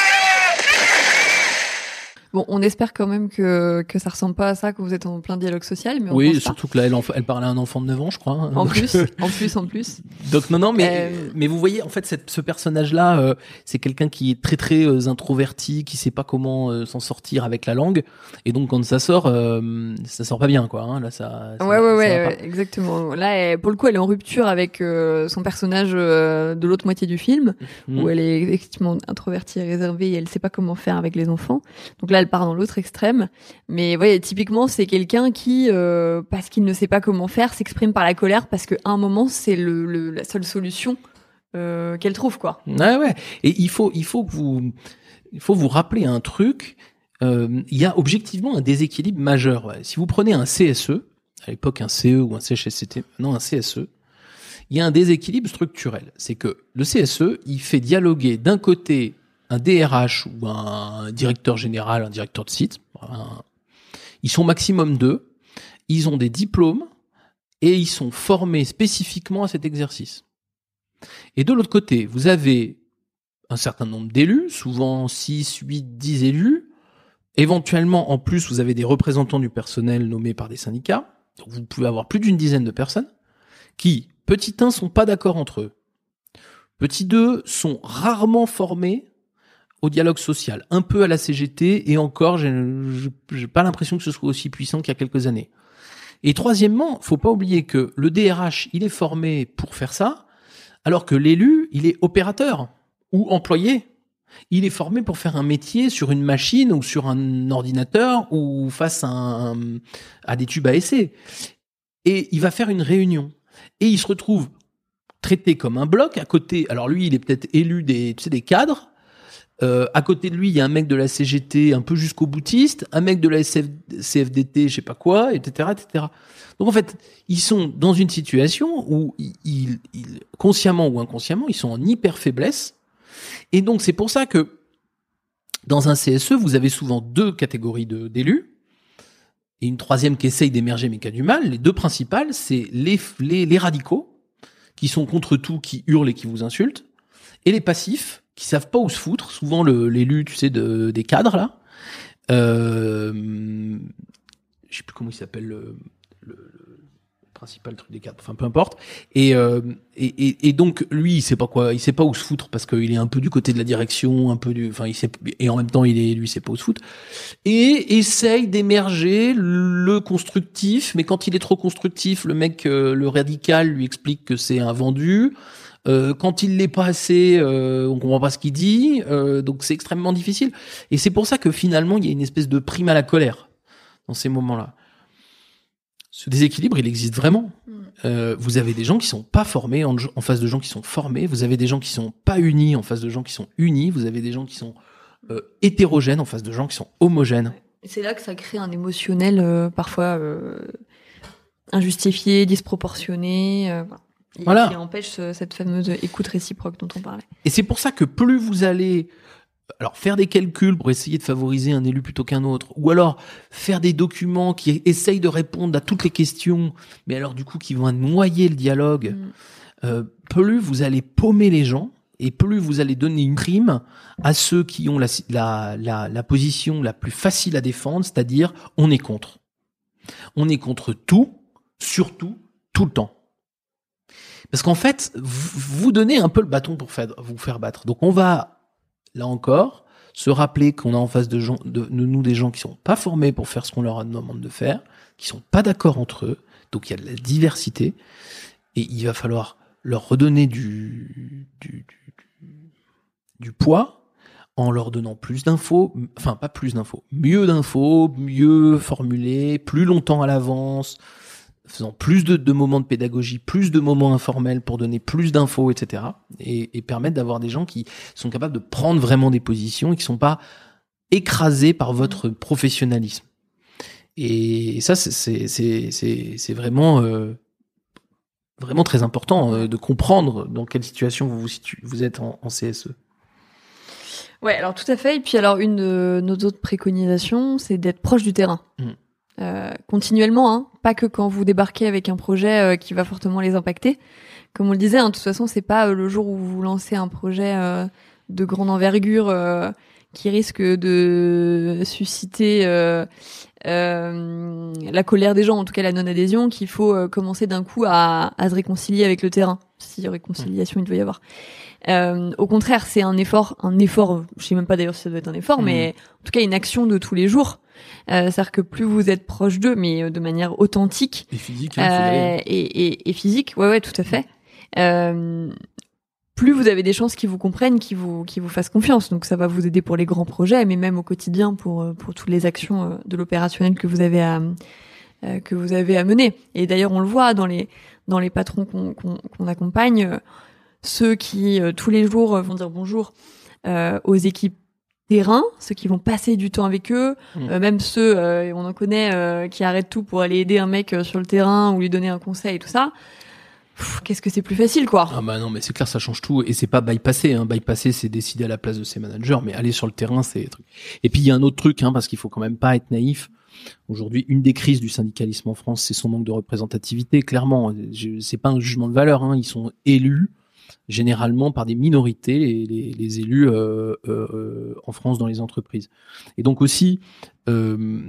Bon, on espère quand même que, que ça ressemble pas à ça, que vous êtes en plein dialogue social, mais on Oui, pense pas. surtout que là, elle, elle parle à un enfant de 9 ans, je crois. hein. En Donc, plus, [LAUGHS] en plus, en plus. Donc non non mais Euh, mais vous voyez en fait cette, ce personnage là c'est quelqu'un qui est très très euh, introverti qui sait pas comment euh, s'en sortir avec la langue et donc quand ça sort euh, ça sort pas bien quoi hein. là ça, ça- Ouais, ouais, ça ouais, exactement. Là, elle- pour le coup, elle est en rupture avec euh, son personnage euh, de l'autre moitié du film, Mhm. où elle est effectivement introvertie et réservée et elle sait pas comment faire avec les enfants. Donc là, elle part dans l'autre extrême. Mais ouais, typiquement, c'est quelqu'un qui, euh, parce qu'il ne sait pas comment faire, s'exprime par la colère parce qu'à un moment, c'est la seule solution euh, qu'elle trouve, quoi. Ouais, ouais. Et il faut, il faut vous, il faut vous rappeler un truc. Euh, il y a objectivement un déséquilibre majeur. Si vous prenez un CSE, à l'époque un CE ou un CHSCT, non un CSE, il y a un déséquilibre structurel. C'est que le CSE, il fait dialoguer d'un côté un DRH ou un directeur général, un directeur de site. Ils sont maximum deux. Ils ont des diplômes et ils sont formés spécifiquement à cet exercice. Et de l'autre côté, vous avez un certain nombre d'élus, souvent 6, 8, 10 élus, Éventuellement, en plus, vous avez des représentants du personnel nommés par des syndicats. Donc, vous pouvez avoir plus d'une dizaine de personnes qui, petit 1, sont pas d'accord entre eux. Petit 2, sont rarement formés au dialogue social, un peu à la CGT, et encore, j'ai pas l'impression que ce soit aussi puissant qu'il y a quelques années. Et troisièmement, faut pas oublier que le DRH, il est formé pour faire ça, alors que l'élu, il est opérateur ou employé. Il est formé pour faire un métier sur une machine ou sur un ordinateur ou face à, un- à des tubes à essai. Et il va faire une réunion. Et il se retrouve traité comme un bloc. À côté, alors lui, il est peut-être élu des, tu sais, des cadres. Euh, à côté de lui, il y a un mec de la CGT un peu jusqu'au boutiste, un mec de la CFDT, je sais pas quoi, etc., etc. Donc en fait, ils sont dans une situation où ils, ils- consciemment ou inconsciemment, ils sont en hyper faiblesse. Et donc c'est pour ça que dans un CSE, vous avez souvent deux catégories d'élus et une troisième qui essaye d'émerger mais qui a du mal. Les deux principales, c'est les, les, les radicaux qui sont contre tout, qui hurlent et qui vous insultent, et les passifs qui savent pas où se foutre. Souvent l'élu, tu sais, de, des cadres là. Euh, je sais plus comment il s'appelle le, le- le principal truc des cadres. Enfin, peu importe. Et, euh, et, et, et donc lui, il sait pas quoi, il sait pas où se foutre parce qu'il est un peu du côté de la direction, un peu du, enfin, il sait, et en même temps, il est, lui, il sait pas où se foutre. Et essaye d'émerger le constructif, mais quand il est trop constructif, le mec, euh, le radical, lui explique que c'est un vendu. Euh, quand il l'est pas assez, euh, on comprend pas ce qu'il dit, euh, donc c'est extrêmement difficile. Et c'est pour ça que finalement, il y a une espèce de prime à la colère dans ces moments-là. Ce déséquilibre, il existe vraiment. Euh, vous avez des gens qui sont pas formés en, en face de gens qui sont formés. Vous avez des gens qui sont pas unis en face de gens qui sont unis. Vous avez des gens qui sont hétérogènes en face de gens qui sont homogènes. C'est là que ça crée un émotionnel parfois injustifié, disproportionné, voilà. Et Voilà. qui empêche ce- cette fameuse écoute réciproque dont on parlait. Et c'est pour ça que plus vous allez alors faire des calculs pour essayer de favoriser un élu plutôt qu'un autre, ou alors faire des documents qui essayent de répondre à toutes les questions, mais alors du coup qui vont noyer le dialogue, euh, plus vous allez paumer les gens et plus vous allez donner une prime à ceux qui ont la, la, la, la position la plus facile à défendre, c'est-à-dire on est contre. On est contre tout, surtout, tout le temps. Parce qu'en fait, vous donnez un peu le bâton pour vous faire battre. Donc on va, là encore, se rappeler qu'on a en face de, nous des gens qui sont pas formés pour faire ce qu'on leur demande de faire, qui sont pas d'accord entre eux. Donc il y a de la diversité. Et il va falloir leur redonner du poids en leur donnant plus d'infos, enfin pas plus d'infos, mieux d'infos, mieux formulées, plus longtemps à l'avance, faisant plus de, de moments de pédagogie, plus de moments informels pour donner plus d'infos, etc. Et, et permettre d'avoir des gens qui sont capables de prendre vraiment des positions et qui sont pas écrasés par votre professionnalisme. Et ça, c'est- vraiment euh, vraiment très important euh, de comprendre dans quelle situation vous vous, êtes en, en CSE. Ouais, alors tout à fait. Et puis alors une de nos autres préconisations, c'est d'être proche du terrain. Mm. Euh, continuellement, hein, pas que quand vous débarquez avec un projet euh, qui va fortement les impacter. Comme on le disait, hein, de toute façon, c'est pas euh, le jour où vous lancez un projet euh, de grande envergure euh, qui risque de susciter euh, euh, la colère des gens, en tout cas la non-adhésion, qu'il faut commencer d'un coup à, à se réconcilier avec le terrain, si réconciliation il doit y avoir. Euh, au contraire, c'est un effort, un effort. Je sais même pas d'ailleurs si ça doit être un effort, Mhm. mais en tout cas une action de tous les jours. Euh, C'est-à-dire que plus vous êtes proche d'eux, mais euh, de manière authentique Et physique, hein, euh, et, et, et physique, ouais, ouais, tout à fait. Euh, plus vous avez des chances qu'ils vous comprennent, qu'ils vous, qu'ils vous fassent confiance. Donc ça va vous aider pour les grands projets, mais même au quotidien pour pour toutes les actions de l'opérationnel que vous avez à que vous avez à mener. Et d'ailleurs, on le voit dans les dans les patrons qu'on accompagne, ceux qui tous les jours vont dire bonjour euh, aux équipes terrain, ceux qui vont passer du temps avec eux, Mm. euh, même ceux, euh, on en connaît, euh, qui arrêtent tout pour aller aider un mec euh, sur le terrain ou lui donner un conseil et tout ça. Qu'est-ce que c'est plus facile, quoi. Ah bah non, mais c'est clair, ça change tout. Et c'est pas bypasser. Hein. Bypasser, c'est décider à la place de ses managers, mais aller sur le terrain, c'est truc. Et puis il y a un autre truc, hein, parce qu'il faut quand même pas être naïf. Aujourd'hui, une des crises du syndicalisme en France, c'est son manque de représentativité. Clairement, c'est pas un jugement de valeur. Hein. Ils sont élus généralement par des minorités, les, les- élus euh, euh, en France dans les entreprises. Et donc aussi, euh,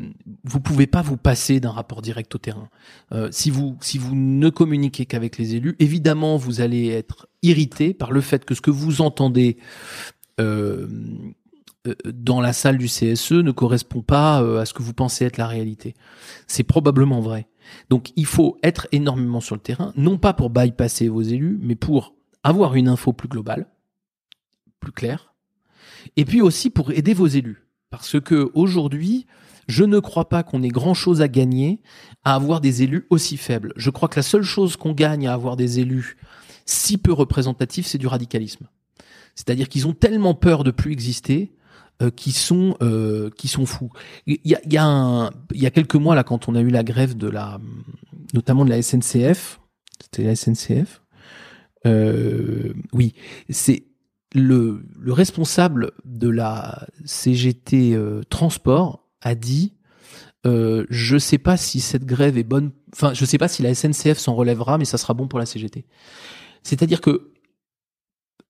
vous pouvez pas vous passer d'un rapport direct au terrain. Euh, si vous si vous ne communiquez qu'avec les élus, évidemment vous allez être irrité par le fait que ce que vous entendez dans la salle du CSE ne correspond pas à ce que vous pensez être la réalité. C'est probablement vrai. Donc il faut être énormément sur le terrain, non pas pour bypasser vos élus, mais pour avoir une info plus globale, plus claire, et puis aussi pour aider vos élus. Parce que aujourd'hui, je ne crois pas qu'on ait grand chose à gagner à avoir des élus aussi faibles. Je crois que la seule chose qu'on gagne à avoir des élus si peu représentatifs, c'est du radicalisme. C'est-à-dire qu'ils ont tellement peur de plus exister euh, qu'ils sont euh, qui sont fous. Il y a, y, a il y a quelques mois là, quand on a eu la grève de la, notamment de la SNCF, c'était la SNCF. Euh, oui, c'est le, le responsable de la CGT euh, Transport a dit euh, je sais pas si cette grève est bonne. Enfin, je sais pas si la SNCF s'en relèvera, mais ça sera bon pour la CGT. C'est-à-dire que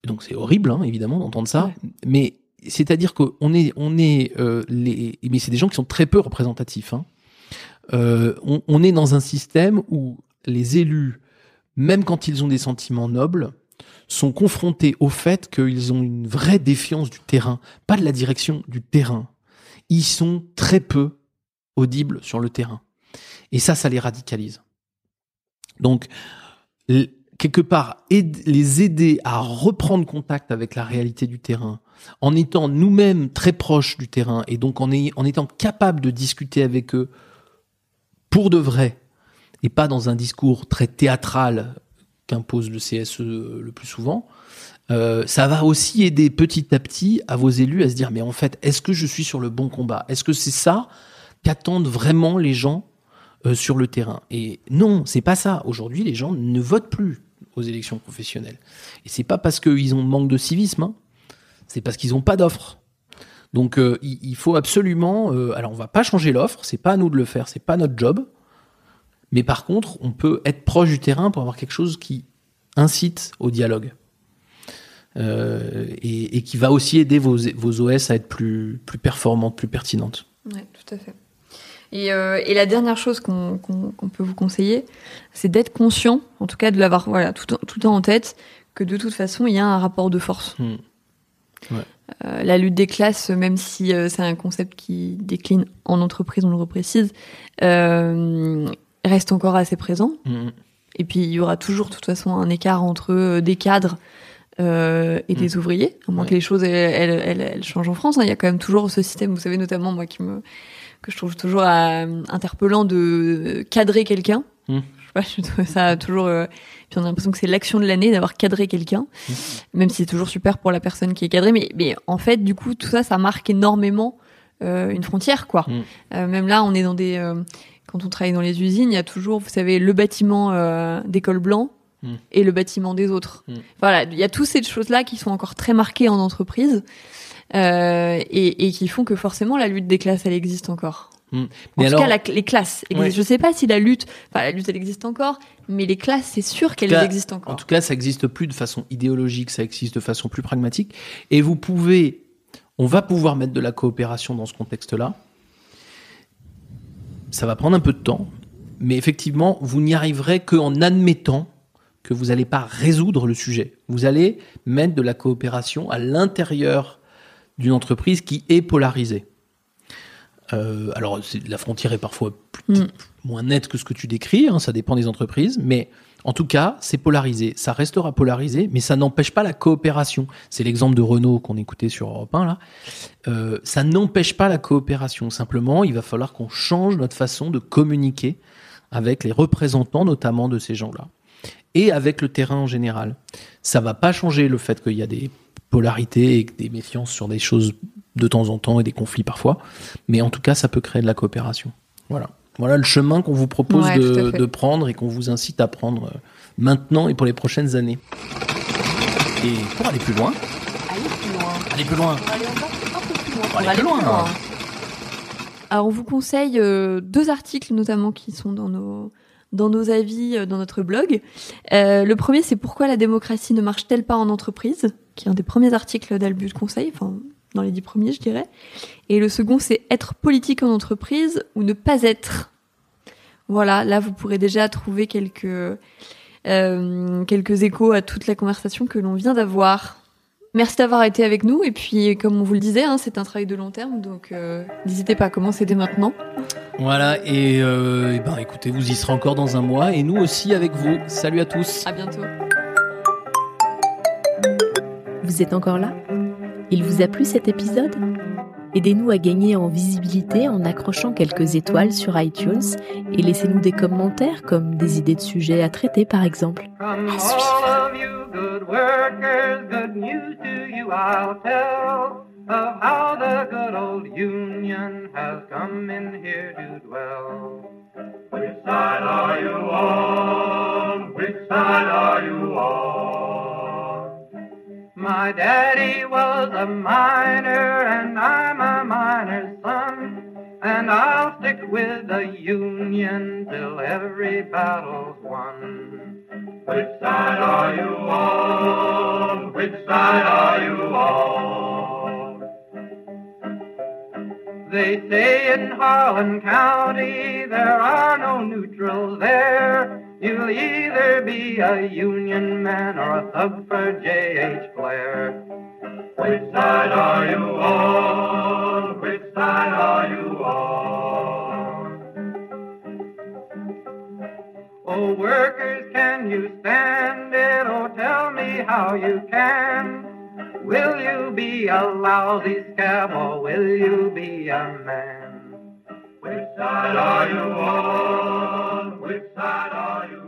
donc c'est horrible, hein, évidemment, d'entendre ça, mais c'est-à-dire qu'on est, on est euh, les, mais c'est des gens qui sont très peu représentatifs. Hein. Euh, on, on est dans un système où les élus, même quand ils ont des sentiments nobles, sont confrontés au fait qu'ils ont une vraie défiance du terrain, pas de la direction, du terrain. Ils sont très peu audibles sur le terrain. Et ça, ça les radicalise. Donc, quelque part, les aider à reprendre contact avec la réalité du terrain, en étant nous-mêmes très proches du terrain, et donc en, en étant capables de discuter avec eux pour de vrai, et pas dans un discours très théâtral qu'impose le CSE le plus souvent, euh, ça va aussi aider petit à petit à vos élus à se dire mais en fait est-ce que je suis sur le bon combat? Est-ce que c'est ça qu'attendent vraiment les gens euh, sur le terrain? Et non, c'est pas ça. Aujourd'hui, les gens ne votent plus aux élections professionnelles. Et c'est pas parce qu'ils ont manque de civisme, hein. c'est parce qu'ils n'ont pas d'offre. Donc euh, il, faut absolument. alors on va pas changer l'offre, c'est pas à nous de le faire, c'est pas notre job. Mais par contre, on peut être proche du terrain pour avoir quelque chose qui incite au dialogue. Euh, et, et qui va aussi aider vos, vos OS à être plus, plus performantes, plus pertinentes. Ouais, tout à fait. Et, euh, et la dernière chose qu'on peut vous conseiller, c'est d'être conscient, en tout cas de l'avoir voilà, tout, le temps en tête, que de toute façon, il y a un rapport de force. Hmm. Ouais. Euh, la lutte des classes, même si euh, c'est un concept qui décline en entreprise, on le reprécise, euh, reste encore assez présent. Hmm. Et puis, il y aura toujours, de toute façon, un écart entre euh, des cadres euh, et des ouvriers, à moins que les choses elles, elles, elles- elles changent en France. hein. Il y a quand même toujours ce système, vous savez, notamment moi qui me que je trouve toujours euh, interpellant de cadrer quelqu'un. Mm. Je sais pas, je trouve ça toujours. euh, puis on a l'impression que c'est l'action de l'année d'avoir cadré quelqu'un, même si c'est toujours super pour la personne qui est cadrée. Mais, mais en fait, du coup, tout ça, ça marque énormément une frontière, quoi. Euh, même là, on est dans des. Quand on travaille dans les usines, il y a toujours, vous savez, le bâtiment euh, des cols blancs Mm. et le bâtiment des autres. Voilà, il y a toutes ces choses-là qui sont encore très marquées en entreprise euh, et, et qui font que forcément la lutte des classes, elle existe encore. Hmm. En tout cas, la- les classes. Ouais. Je sais pas si la lutte, enfin la lutte, elle existe encore, mais les classes, c'est sûr qu'elles existent encore. En tout cas, ça existe plus de façon idéologique, ça existe de façon plus pragmatique. Et vous pouvez, on va pouvoir mettre de la coopération dans ce contexte-là. Ça va prendre un peu de temps, mais effectivement, vous n'y arriverez qu'en admettant que vous n'allez pas résoudre le sujet. Vous allez mettre de la coopération à l'intérieur d'une entreprise qui est polarisée. Euh, alors, la frontière est parfois plus- Mm. moins nette que ce que tu décris, hein, ça dépend des entreprises, mais en tout cas, c'est polarisé. Ça restera polarisé, mais ça n'empêche pas la coopération. C'est l'exemple de Renault qu'on écoutait sur Europe 1, là. Euh, ça n'empêche pas la coopération. Simplement, il va falloir qu'on change notre façon de communiquer avec les représentants, notamment de ces gens-là, et avec le terrain en général. Ça va pas changer le fait qu'il y a des polarités et des méfiances sur des choses de temps en temps et des conflits parfois, mais en tout cas, ça peut créer de la coopération. Voilà. Voilà le chemin qu'on vous propose Ouais, de, prendre et qu'on vous incite à prendre euh, maintenant et pour les prochaines années. Et pour aller plus loin, Allez plus loin. aller plus loin. Allez encore un peu plus loin. Pour aller plus loin. Alors, on vous conseille euh, deux articles, notamment, qui sont dans nos, dans nos avis euh, dans notre blog. Euh, le premier, c'est pourquoi la démocratie ne marche-t-elle pas en entreprise, qui est un des premiers articles d'Albus Conseil, enfin dans les dix premiers, je dirais. Et le second, c'est être politique en entreprise ou ne pas être. Voilà, là, vous pourrez déjà trouver quelques euh, quelques échos à toute la conversation que l'on vient d'avoir. Merci d'avoir été avec nous. Et puis, comme on vous le disait, hein, c'est un travail de long terme, donc euh, n'hésitez pas à commencer dès maintenant. Voilà, et, euh, et ben écoutez, vous y serez encore dans un mois, et nous aussi avec vous. Salut à tous. À bientôt. Vous êtes encore là? Il vous a plu cet épisode? Aidez-nous à gagner en visibilité en accrochant quelques étoiles sur iTunes et laissez-nous des commentaires comme des idées de sujets à traiter par exemple. My daddy was a miner and I'm a miner's son. And I'll stick with the Union till every battle's won. Which side are you on? Which side are you on? They say in Harlan County there are no neutrals there. You'll either be a Union man or a thug for J.H. Blair. Which side are you on? Which side are you on? Oh, workers, can you stand it? Oh, tell me how you can. Will you be a lousy scab or will you be a man? Which side are you on? which side are you